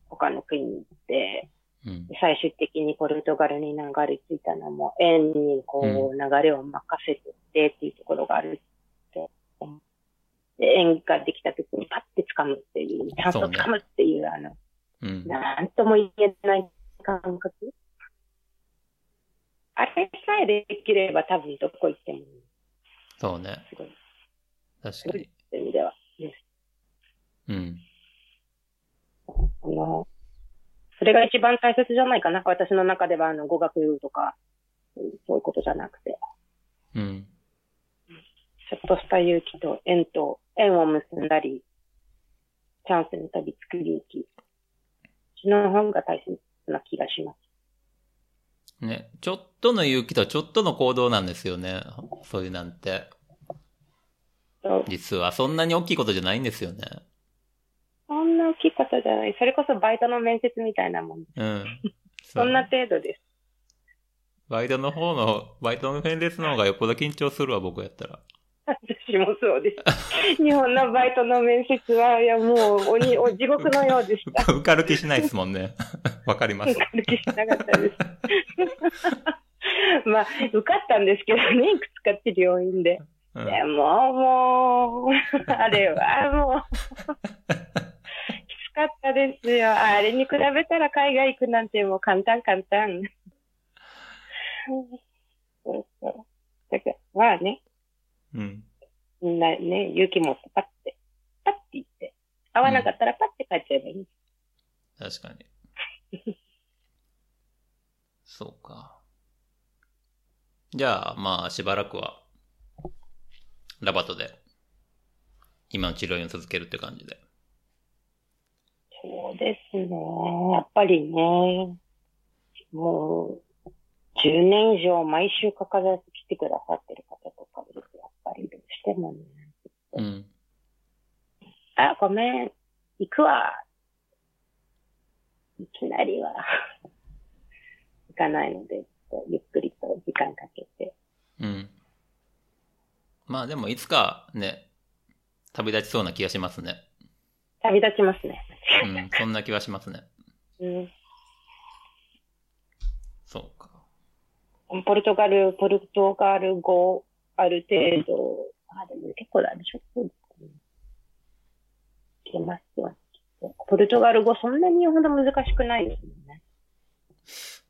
B: 他の国に行って、
A: うん。
B: 最終的にポルトガルに流れ着いたのも、縁にこう、流れを任せてっていうところがあるって。で、縁ができた時にパッて掴むっていう、ちゃんと掴むっていう、あの、
A: うん。
B: なんとも言えない感覚？あれさえできれば多分どこ行っても。
A: そうね。
B: すごい。
A: 確かに。
B: そういう意味では。
A: うん。
B: あの、それが一番大切じゃないかな。私の中では、あの、語学とか、うんそういうことじゃなくて、
A: うん。
B: ちょっとした勇気と縁と、縁を結んだり、チャンスに飛びつく勇気。その方が大切な気がします。
A: ね。ちょっとの勇気とちょっとの行動なんですよね。そういうなんて。実は、そんなに大きいことじゃないんですよね。
B: そんな大きいことじゃない。それこそバイトの面接みたいなもん。
A: うん。
B: そんな程度です。
A: バイトの方の、バイトの面接の方がよっぽど緊張するわ、僕やったら。
B: 私もそうです。日本のバイトの面接は、いやもう、鬼、お 地獄のようでした。
A: 受かる気しないですもんね。わかります。
B: 受かる気しなかったです。まあ、受かったんですけどね、いくつか治療院で。
A: うん
B: でも、もう、あれはもう、きつかったですよ。あれに比べたら海外行くなんてもう簡単簡単。そうそう。だから、まあね、
A: うん。
B: みんなね、勇気持ってパッて、パッて言って、合わなかったらパッて帰っちゃえばいい。
A: 確かに。そうか。じゃあ、まあ、しばらくは、ラバトで、今の治療院を続けるって感じで。
B: そうですね。やっぱりね、もう、10年以上毎週欠かさず来てくださってる方とかいると、やっぱりどうしてもね、
A: うん。
B: あ、ごめん、行くわ。いきなりは、行かないので、ゆっくりと時間かけて。
A: うん。まあでも、いつかね、旅立ちそうな気がしますね。
B: 旅立ちますね。
A: うん、そんな気はしますね。
B: うん。
A: そうか。
B: ポルトガル、ポルトガル語、ある程度、あ、でも結構だね、ちょっと。いけますよ。ポルトガル語そんなにほど難しくないですもんね。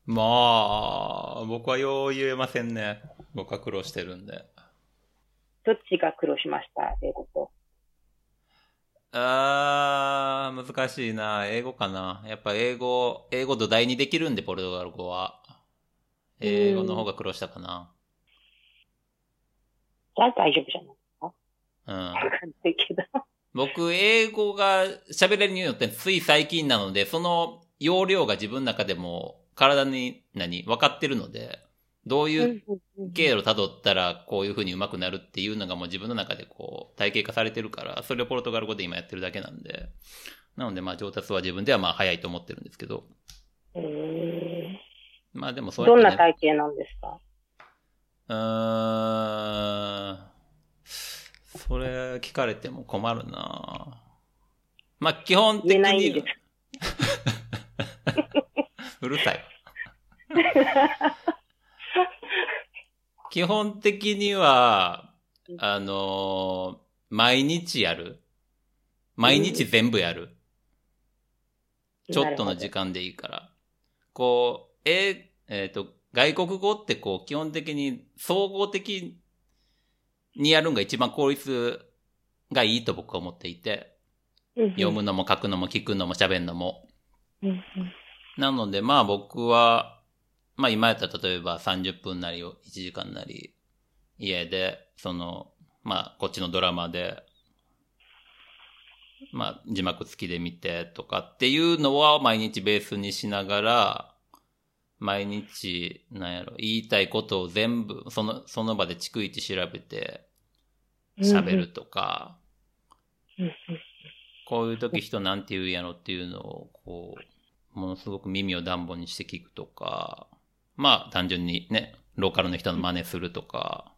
A: まあ、僕はよう言えませんね。僕は苦労してるんで。
B: どっちが苦労しました？英語と。
A: あー、難しいな。英語かな。やっぱ英語、英語土台にできるんで、ポルトガル語は。英語の方が苦労したかな。
B: じゃあ大丈夫じゃないですか？
A: うん。
B: わかんないけど。
A: 僕、英語が喋れるようになってつい最近なので、その容量が自分の中でも体に何分かってるので、どういう経路辿ったらこういう風に上手くなるっていうのがもう自分の中でこう体系化されてるから、それをポルトガル語で今やってるだけなんで、なのでまあ上達は自分ではまあ早いと思ってるんですけど、
B: うー。ん
A: まあでもそうやって、ね、
B: どんな体型なんですか？
A: うーん。それ聞かれても困るなまあ基本的
B: 言えないんで
A: に、うるさい。基本的には、あのー毎日やる。毎日全部やる。ちょっとの時間でいいから。こう、ええっ、と、外国語ってこう、基本的に総合的にやるのが一番効率がいいと僕は思っていて、読むのも書くのも聞くのも喋るのも。なのでまあ僕は、まあ今やったら例えば30分なりを1時間なり、家で、その、まあこっちのドラマで、まあ字幕付きで見てとかっていうのは毎日ベースにしながら、毎日、なんやろ、言いたいことを全部、その、その場で逐一調べて喋るとか、
B: うんうん。
A: こういう時人なんて言うやろっていうのを、こう、ものすごく耳を暖房にして聞くとか、まあ単純にね、ローカルの人の真似するとか、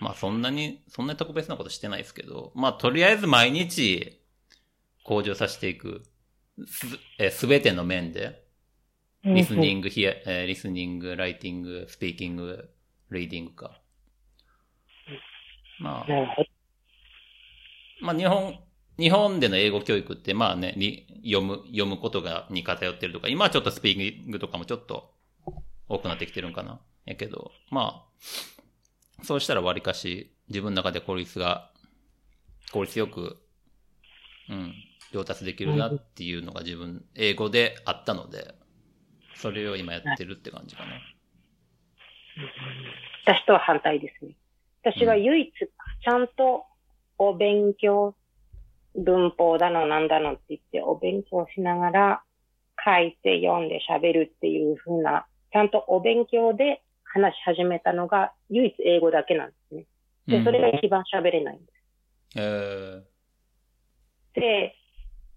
A: まあそんなに、そんなに特別なことしてないですけど、まあとりあえず毎日向上させていく、す、えすべての面で、リスニング、ヒア、えーリスニング、ライティング、スピーキング、リーディングか。まあ。まあ日本、日本での英語教育ってまあね、り読む、読むことが、に偏ってるとか、今はちょっとスピーキングとかもちょっと多くなってきてるんかな。やけど、まあ、そうしたら割かし自分の中で効率が、効率よく、うん、上達できるなっていうのが自分、英語であったので、それを今やってるって感じかな。
B: 私とは反対ですね。私は唯一、ちゃんとお勉強、文法だのなんだのって言って、お勉強しながら書いて読んで喋るっていう風な、ちゃんとお勉強で話し始めたのが唯一英語だけなんですね。で、それが一番喋れないんです。
A: え
B: で、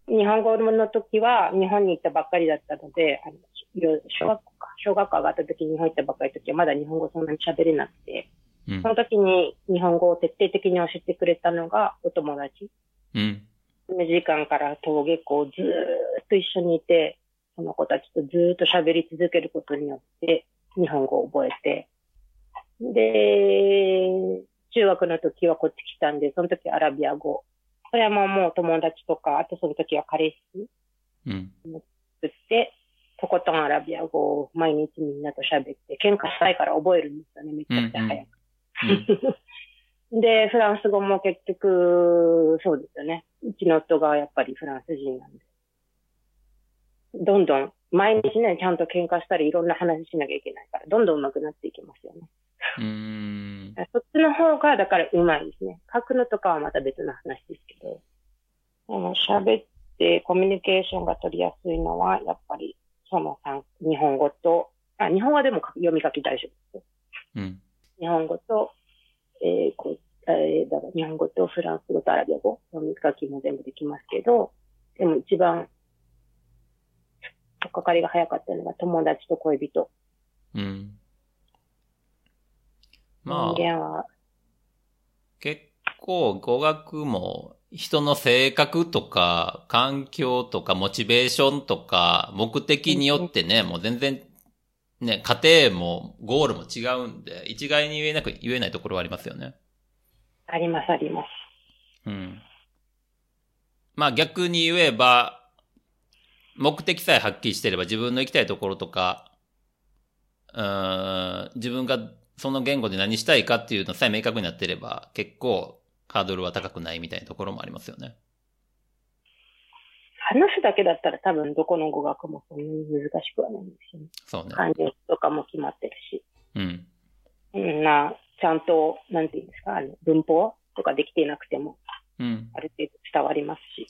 B: 日本語の時は日本に行ったばっかりだったので、あのよ小学校か、小学校上がった時に日本行ったばっかりの時はまだ日本語そんなに喋れなくて、
A: ー、うん
B: その時に日本語を徹底的に教えてくれたのがお友達。
A: うん。
B: 2時間から登下校ずーっと一緒にいて、その子たちとずーっと喋り続けることによって日本語を覚えて、で、中学の時はこっち来たんで、その時アラビア語。これはもうもう友達とか、あとその時は彼氏
A: うん。
B: 作って、とことんアラビア語を毎日みんなと喋って、喧嘩したいから覚えるんですよね、めちゃくちゃ早く。
A: うん。
B: で、フランス語も結局、そうですよね。うちの夫がやっぱりフランス人なんで。どんどん、毎日ね、ちゃんと喧嘩したりいろんな話しなきゃいけないから、どんどん上手くなっていきますよね。
A: うーん。
B: そっちの方が、だから上手いですね。書くのとかはまた別の話ですけど、あの、喋ってコミュニケーションが取りやすいのは、やっぱり、その三日本語と、あ、日本語でも読み書き大丈夫ですよ。
A: うん。
B: 日本語と、えーこうえーだから日本語とフランス語とアラビア語、読み書きも全部できますけど、でも一番、とっかかりが早かったのが友達と恋人。
A: うん。まあ
B: 人、間は、
A: 結構語学も人の性格とか、環境とか、モチベーションとか、目的によってね、もう全然、ね、家庭もゴールも違うんで、一概に言えなく、言えないところはありますよね。
B: あります、あります。
A: うん。まあ逆に言えば、目的さえはっきりしてれば自分の行きたいところとか、うーん、自分がその言語で何したいかっていうのさえ明確になってれば、結構ハードルは高くないみたいなところもありますよね。
B: 話すだけだったら多分どこの語学もそんなに難しくはないんですよね。
A: そうね。
B: 漢字とかも決まってるし。
A: うん。
B: うんな、ちゃんと、なんていうんですか、あの文法とかできていなくても、
A: うん。
B: ある程度伝わりますし。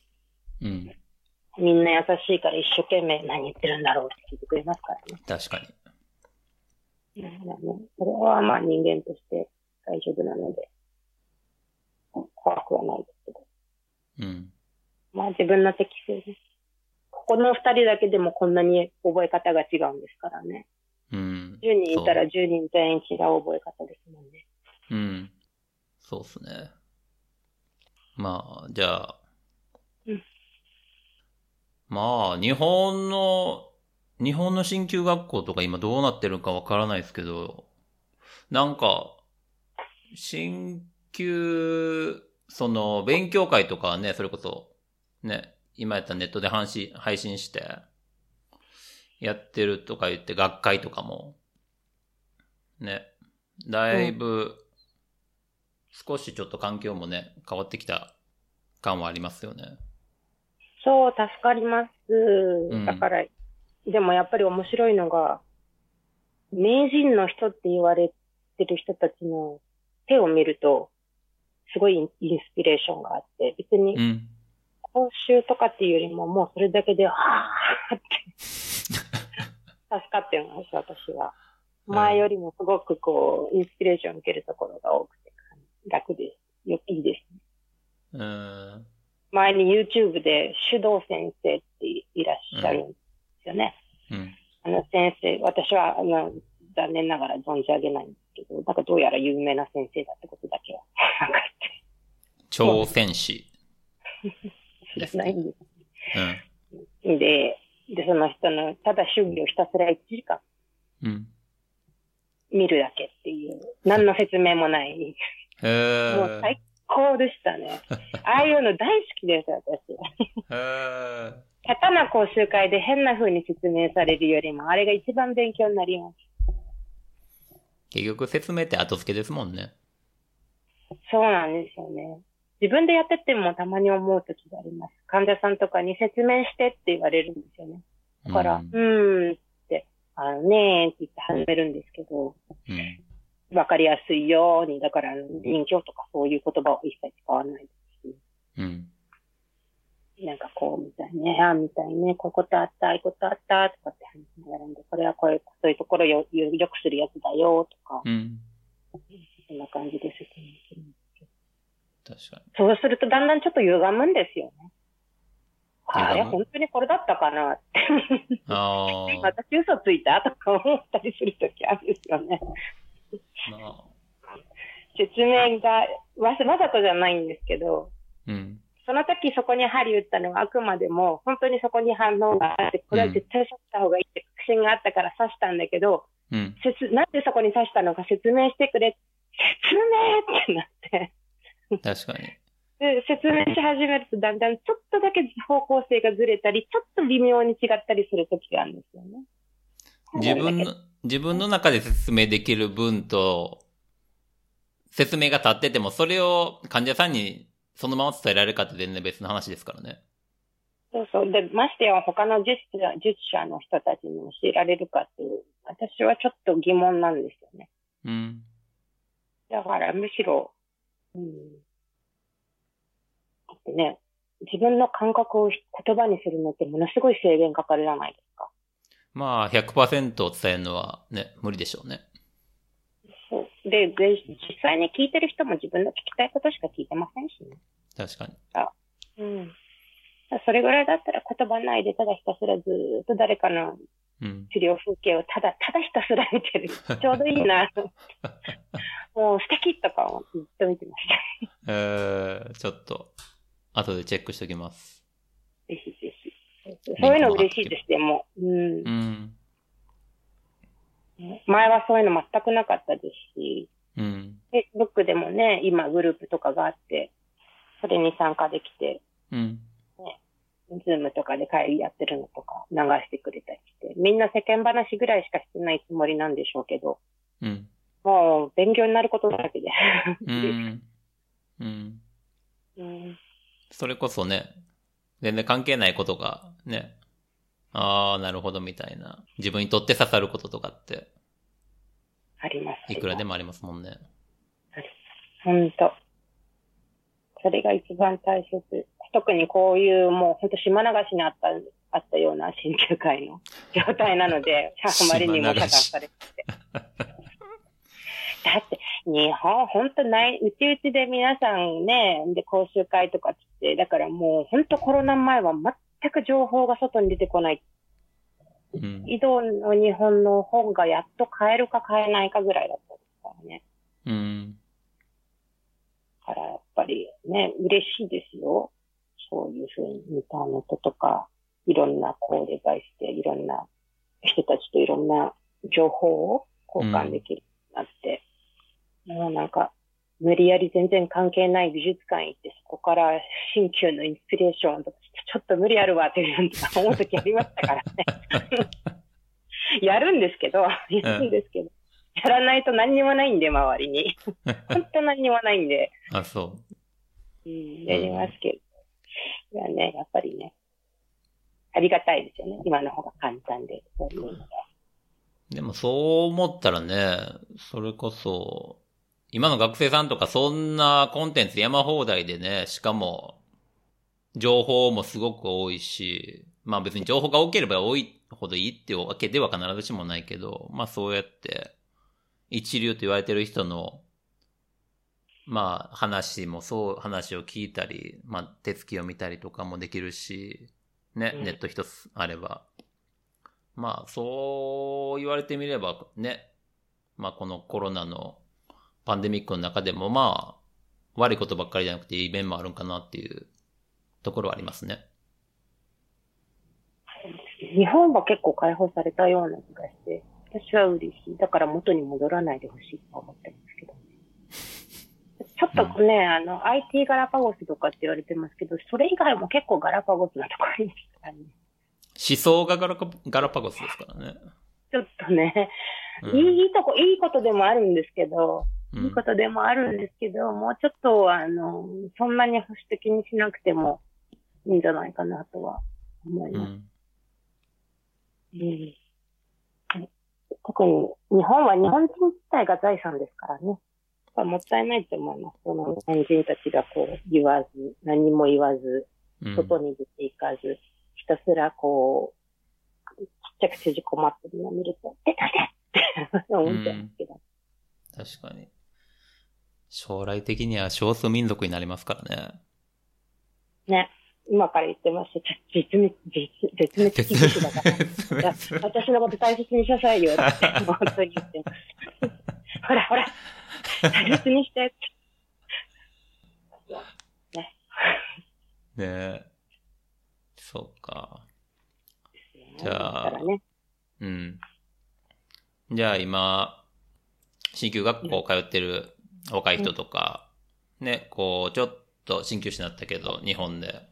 A: うん。
B: みんな優しいから一生懸命何言ってるんだろうって聞いてくれますからね。
A: 確かに。
B: ねそれはまあ人間として大丈夫なので、怖くはないですけど。
A: うん。
B: まあ自分の適性です。ここの二人だけでもこんなに覚え方が違うんですからね。
A: うん。
B: 10人いたら10人全員違う覚え方ですもんね。
A: うん。そうっすね。まあ、じゃあ。
B: うん
A: まあ、日本の、日本の進級学校とか今どうなってるかわからないですけど、なんか、進級、その、勉強会とかはね、それこそ、ね、今やったらネットで配信、配信して、やってるとか言って、学会とかも、ね、だいぶ、少しちょっと環境もね、変わってきた感はありますよね。
B: そう、助かります。
A: ん
B: だから、でもやっぱり面白いのが、名人の人って言われてる人たちの手を見ると、すごいインスピレーションがあって、別に
A: うん。
B: 講習とかっていうよりも、もうそれだけで、はぁーって、助かってます、私は。前よりもすごくこう、インスピレーションを受けるところが多くて、楽です。よいいです。
A: うーん。
B: 前に YouTube で手動先生っていらっしゃるんですよね。
A: うん。
B: あの先生、私はあの残念ながら存じ上げないんですけど、なんかどうやら有名な先生だってことだけは分かって、
A: 挑戦士。
B: 知らないんです。
A: うん。
B: で、で、その人の、ただ主義をひたすら1時間
A: うん。
B: 見るだけっていう、何の説明もない、
A: へー。
B: もう最高でしたね。ああいうの大好きです、私。
A: へー。
B: 下手な講習会で変な風に説明されるよりも、あれが一番勉強になります。
A: 結局説明って後付けですもんね。
B: そうなんですよね。自分でやっててもたまに思う時があります。患者さんとかに説明してって言われるんですよね。だから、
A: う
B: うんーんって、あのねーって言って始めるんですけど、
A: うん。
B: わかりやすいように、だから、臨境とかそういう言葉を一切使わないですし、
A: うん。
B: なんかこう、みたいね、ああ、みたいね、こういうことあった、ああいうことあった、とかって話しながらで、これはこういう、そういうところをよよよくするやつだよ、とか、
A: うん。
B: そんな感じで説明する。
A: 確かに。
B: そうするとだんだんちょっと歪むんですよね。あれ、本当にこれだったかなって。
A: ああ。
B: 私嘘ついたとか思ったりするときあるんですよね。
A: まあ。
B: 説明がわわざとじゃないんですけど、
A: うん。
B: その時そこに針打ったのはあくまでも、本当にそこに反応があって、これは絶対刺した方がいいって確信があったから刺したんだけど、
A: うん。
B: 説なんでそこに刺したのか説明してくれ。説明ってなって。
A: 確かに。
B: で、説明し始めるとだんだんちょっとだけ方向性がずれたり、ちょっと微妙に違ったりする時があるんですよね。
A: 自分の、自分の中で説明できる文と、説明が立ってても、それを患者さんにそのまま伝えられるかって全然別の話ですからね。
B: そうそう。で、ましてや他の術者術者の人たちに教えられるかっていう、私はちょっと疑問なんですよね。
A: うん。
B: だからむしろ、うん。だってね、自分の感覚を言葉にするのってものすごい制限かかるじゃないですか？
A: まあ、100%伝えるのはね、無理でしょうね。
B: で、で、実際に聞いてる人も自分の聞きたいことしか聞いてませんしね。
A: 確かに。
B: うん。それぐらいだったら言葉ないでただひたすらずーっと誰かの
A: うん。
B: 治療風景をただ、ただひたすら見てる。ちょうどいいな。もう素敵とかをずっと見てました。
A: えー、ちょっと、後でチェックしておきます。
B: ぜひぜひ。そういうの嬉しいです、でも。うん
A: う。ん。
B: 前はそういうの全くなかったですし、
A: うん。
B: Facebook でもね、今グループとかがあって、それに参加できて、
A: うん。
B: ズームとかで会議やってるのとか流してくれたりして、みんな世間話ぐらいしかしてないつもりなんでしょうけど、
A: うん。
B: もう勉強になることだらけで。
A: うん。うん。
B: うん
A: それこそね、全然関係ないことがね、ああ、なるほどみたいな。自分にとって刺さることとかって、
B: あります。
A: いくらでもありますもんね。
B: 本当。それが一番大切。特にこういうもう本当島流しにあった、あったような新旧会の状態なので、あまりにも加担されてて。だって、日本、本当ない、うちうちで皆さんね、で、講習会とかつって、だからもう本当コロナ前は全く情報が外に出てこない。
A: うん。
B: 井戸の日本の本がやっと買えるか買えないかぐらいだったですからね。
A: うん。
B: だからやっぱりね、嬉しいですよ。そういうふうにインターネットとか、いろんなこうデバイスでいろんな人たちといろんな情報を交換できるようになって、もうなんか、無理やり全然関係ない美術館行って、そこから新旧のインスピレーションとか、ちょっと無理あるわっていうふうに思う時ありましたからね。やるんですけど、やるんですけど、やらないと何にもないんで、周りに。本当何にもないんで。
A: あ、そ
B: うん、やりますけど。いやね、やっぱりね、ありがたいですよね。今の方が簡単で、そういうの。
A: でもそう思ったらね、それこそ、今の学生さんとかそんなコンテンツ山放題でね、しかも、情報もすごく多いし、まあ別に情報が多ければ多いほどいいってわけでは必ずしもないけど、まあそうやって、一流と言われてる人の、まあ話もそう、話を聞いたり、まあ手つきを見たりとかもできるし、ね、
B: うん
A: ネット一つあれば。まあそう言われてみればね、まあこのコロナのパンデミックの中でもまあ悪いことばっかりじゃなくていい面もあるんかなっていうところはありますね。
B: 日本は結構解放されたような気がして、私は嬉しい。だから元に戻らないでほしいと思ってますけど。ちょっとね、あの、IT ガラパゴスとかって言われてますけど、それ以外も結構ガラパゴスなところありますからね。
A: 思想がガラカガラパゴスですからね。
B: ちょっとね、
A: うん
B: いいとこ、いいことでもあるんですけど、
A: うん
B: いいことでもあるんですけど、もうちょっと、あの、そんなに保守的にしなくてもいいんじゃないかなとは思いうます。
A: ん。
B: うん特に日本は日本人自体が財産ですからね。やっぱもったいないと思います。その日本人たちがこう言わず、何も言わず、
A: うん
B: 外に出ていかず、ひたすらこう、ちっちゃく縮こまってるのを見ると、え、なんでって思っちゃうんですけど。
A: 確かに。将来的には少数民族になりますからね。
B: ね。今から言ってますし、絶滅、絶絶滅危惧種だから。私のこと大切にしなさいよって、本当に言ってます。ほらほら、大切にしてって。
A: ねえ。そうか。じゃあ
B: ね。
A: うん。じゃあ今、新旧学校通ってる若い人とか、ね、こう、ちょっと新旧師になったけど、日本で、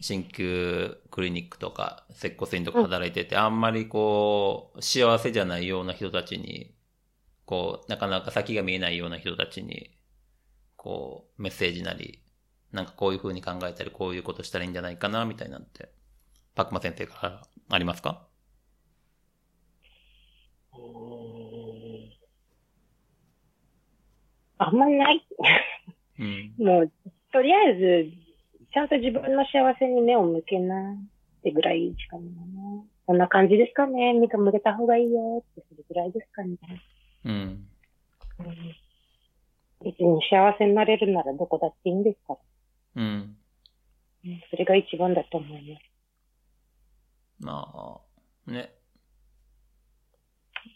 A: 新旧クリニックとか、接骨院とか働いてて、あんまりこう、幸せじゃないような人たちに、こう、なかなか先が見えないような人たちに、こう、メッセージなり、なんかこういう風に考えたり、こういうことしたらいいんじゃないかな、みたいなんて、パックマ先生からありますか？
B: うーんあんまない。
A: うん。
B: もう、とりあえず、ちゃんと自分の幸せに目を向けなってぐらいしかないな。こんな感じですかね。目が向けた方がいいよってそれぐらいですかね。
A: うん。
B: うん別に幸せになれるならどこだっていいんですから。
A: うん。
B: うんそれが一番だと思います。
A: まあ、ね。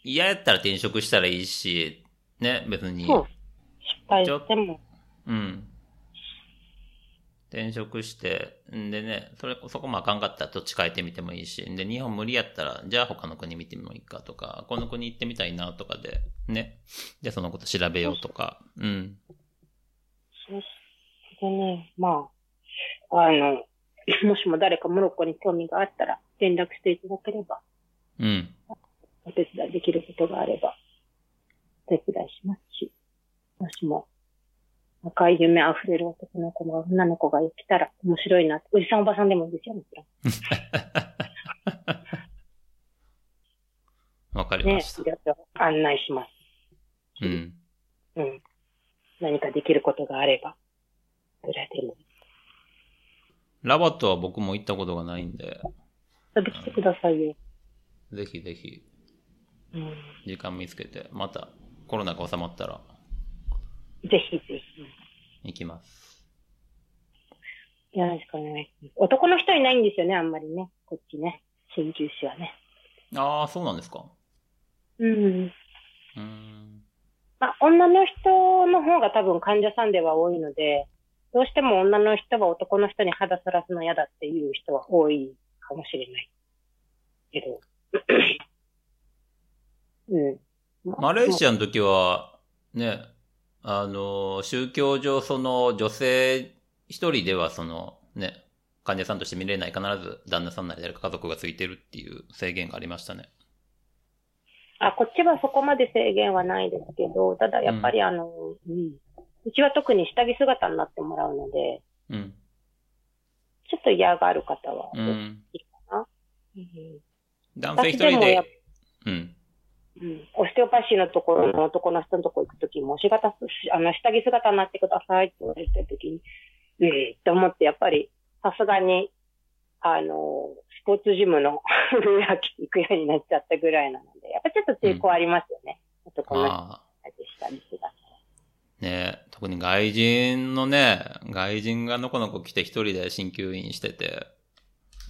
A: 嫌やったら転職したらいいし、ね、別に。
B: そう失敗しても、
A: うん。転職して、んでね、それ、そこもあかんかったら土地変えてみてもいいし、で、日本無理やったら、じゃあ他の国見てもいいかとか、この国行ってみたいなとかで、ね。じゃあそのこと調べようとか、うん。
B: そうでね、まあ、あの、もしも誰かモロッコに興味があったら、連絡していただければ、
A: うん。
B: お手伝いできることがあれば、お手伝いしますし、もしも、若い夢あふれる男の子が、女の子が来たら面白いな。おじさんおばさんでもいいですよ、もちろ
A: わかり
B: ん。ね
A: まし、た。
B: いろいろ案内します。
A: うん。
B: うん。何かできることがあれば、どれでも。
A: ラバットは僕も行ったことがないんで、
B: 遊び来てくださいよ。
A: ぜひぜひ、
B: うん。
A: 時間見つけて、またコロナが収まったら
B: ぜひぜひ。
A: 行きます。
B: よろしくお願いします。男の人いないんですよね、あんまりね。こっちね。鍼灸師はね。
A: ああ、そうなんですか。
B: うん。
A: うーん。
B: まあ、女の人の方が多分患者さんでは多いので、どうしても女の人は男の人に肌さらすの嫌だっていう人は多いかもしれない。けど。うん。
A: マレーシアの時は、ね、あの、宗教上その女性一人ではそのね、患者さんとして見れない必ず旦那さんなり誰か家族がついてるっていう制限がありましたね。
B: あ、こっちはそこまで制限はないですけど、ただやっぱりあの、うん。うちは特に下着姿になってもらうので、
A: うん。
B: ちょっと嫌がる方は
A: うん。
B: うん
A: 男性一人でうん。
B: うん。オステオパシーのところの男の人のとこ行くときも、仕方す、あの、下着姿になってくださいって言われたときに、ええと思って、やっぱり、さすがに、あの、スポーツジムの 上履行くようになっちゃったぐらいなので、やっぱちょっと抵抗ありますよね。男の人
A: ああ。
B: で下着姿。
A: ね特に外人のね、外人がのこのこ来て一人で鍼灸院してて、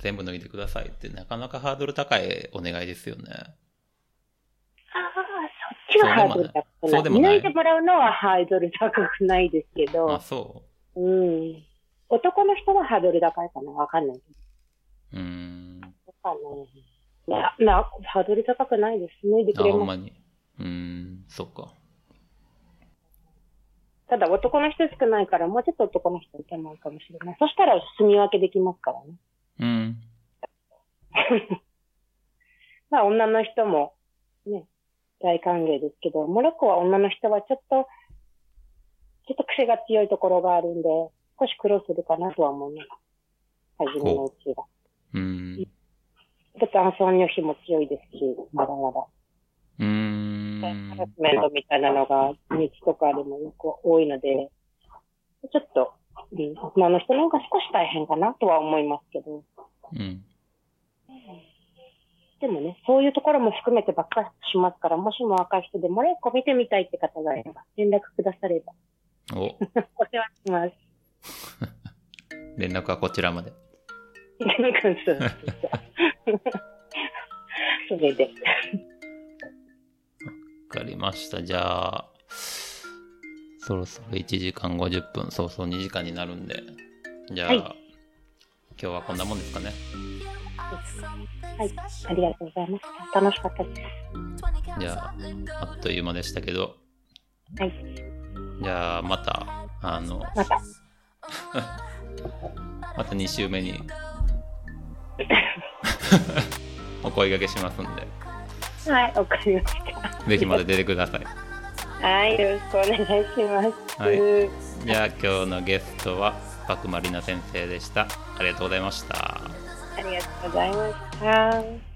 A: 全部脱いでくださいってなかなかハードル高いお願いですよね。
B: ああ、そっちはハードル高くない。
A: そうでもない
B: 脱いでもらうのはハードル高くないですけど、
A: あ、そ
B: うん。男の人はハードル高いかなわかんない。
A: う。うーん。
B: あの、いや、まあ、ハードル高くないです。脱いでく
A: あ、
B: れま。
A: ほんますに。うーん、そっか。
B: ただ男の人少ないから、もうちょっと男の人いけないかもしれない。そしたら住み分けできますからね。
A: うん。
B: まあ、女の人も、ね、大歓迎ですけど、モロッコは女の人はちょっと、ちょっと癖が強いところがあるんで、少し苦労するかなとは思います。初めのうちは。
A: うん。
B: 男尊女卑も強いですし、まだまだ。
A: うーん
B: ハラスメントみたいなのが、日とかでもよく多いので、ちょっと、うん、女の人の方が少し大変かなとは思いますけど、
A: うん。
B: でもね、そういうところも含めてばっかしますから、もしも若い人でもレイコ見てみたいって方がいれば、連絡くだされば、
A: お、
B: お世話します。
A: 連絡はこちらまで。
B: それで。
A: わかりました。じゃあ、そろそろ1時間50分、そうそう2時間になるんで。じゃあ、
B: はい
A: 今日はこんなもんですかね。
B: はい、ありがとうございました。楽しかったです。
A: じゃあ、あっという間でしたけど、
B: はい、
A: じゃあまた、あの、
B: また。
A: また2週目に お声掛けしますんで、
B: はい、わかりました。
A: ぜひまた出てください。
B: はい、よろしくお願いします。
A: はいじゃあ今日のゲストは、パクマリナ先生でした。ありがとうございました。
B: ありがとうございました。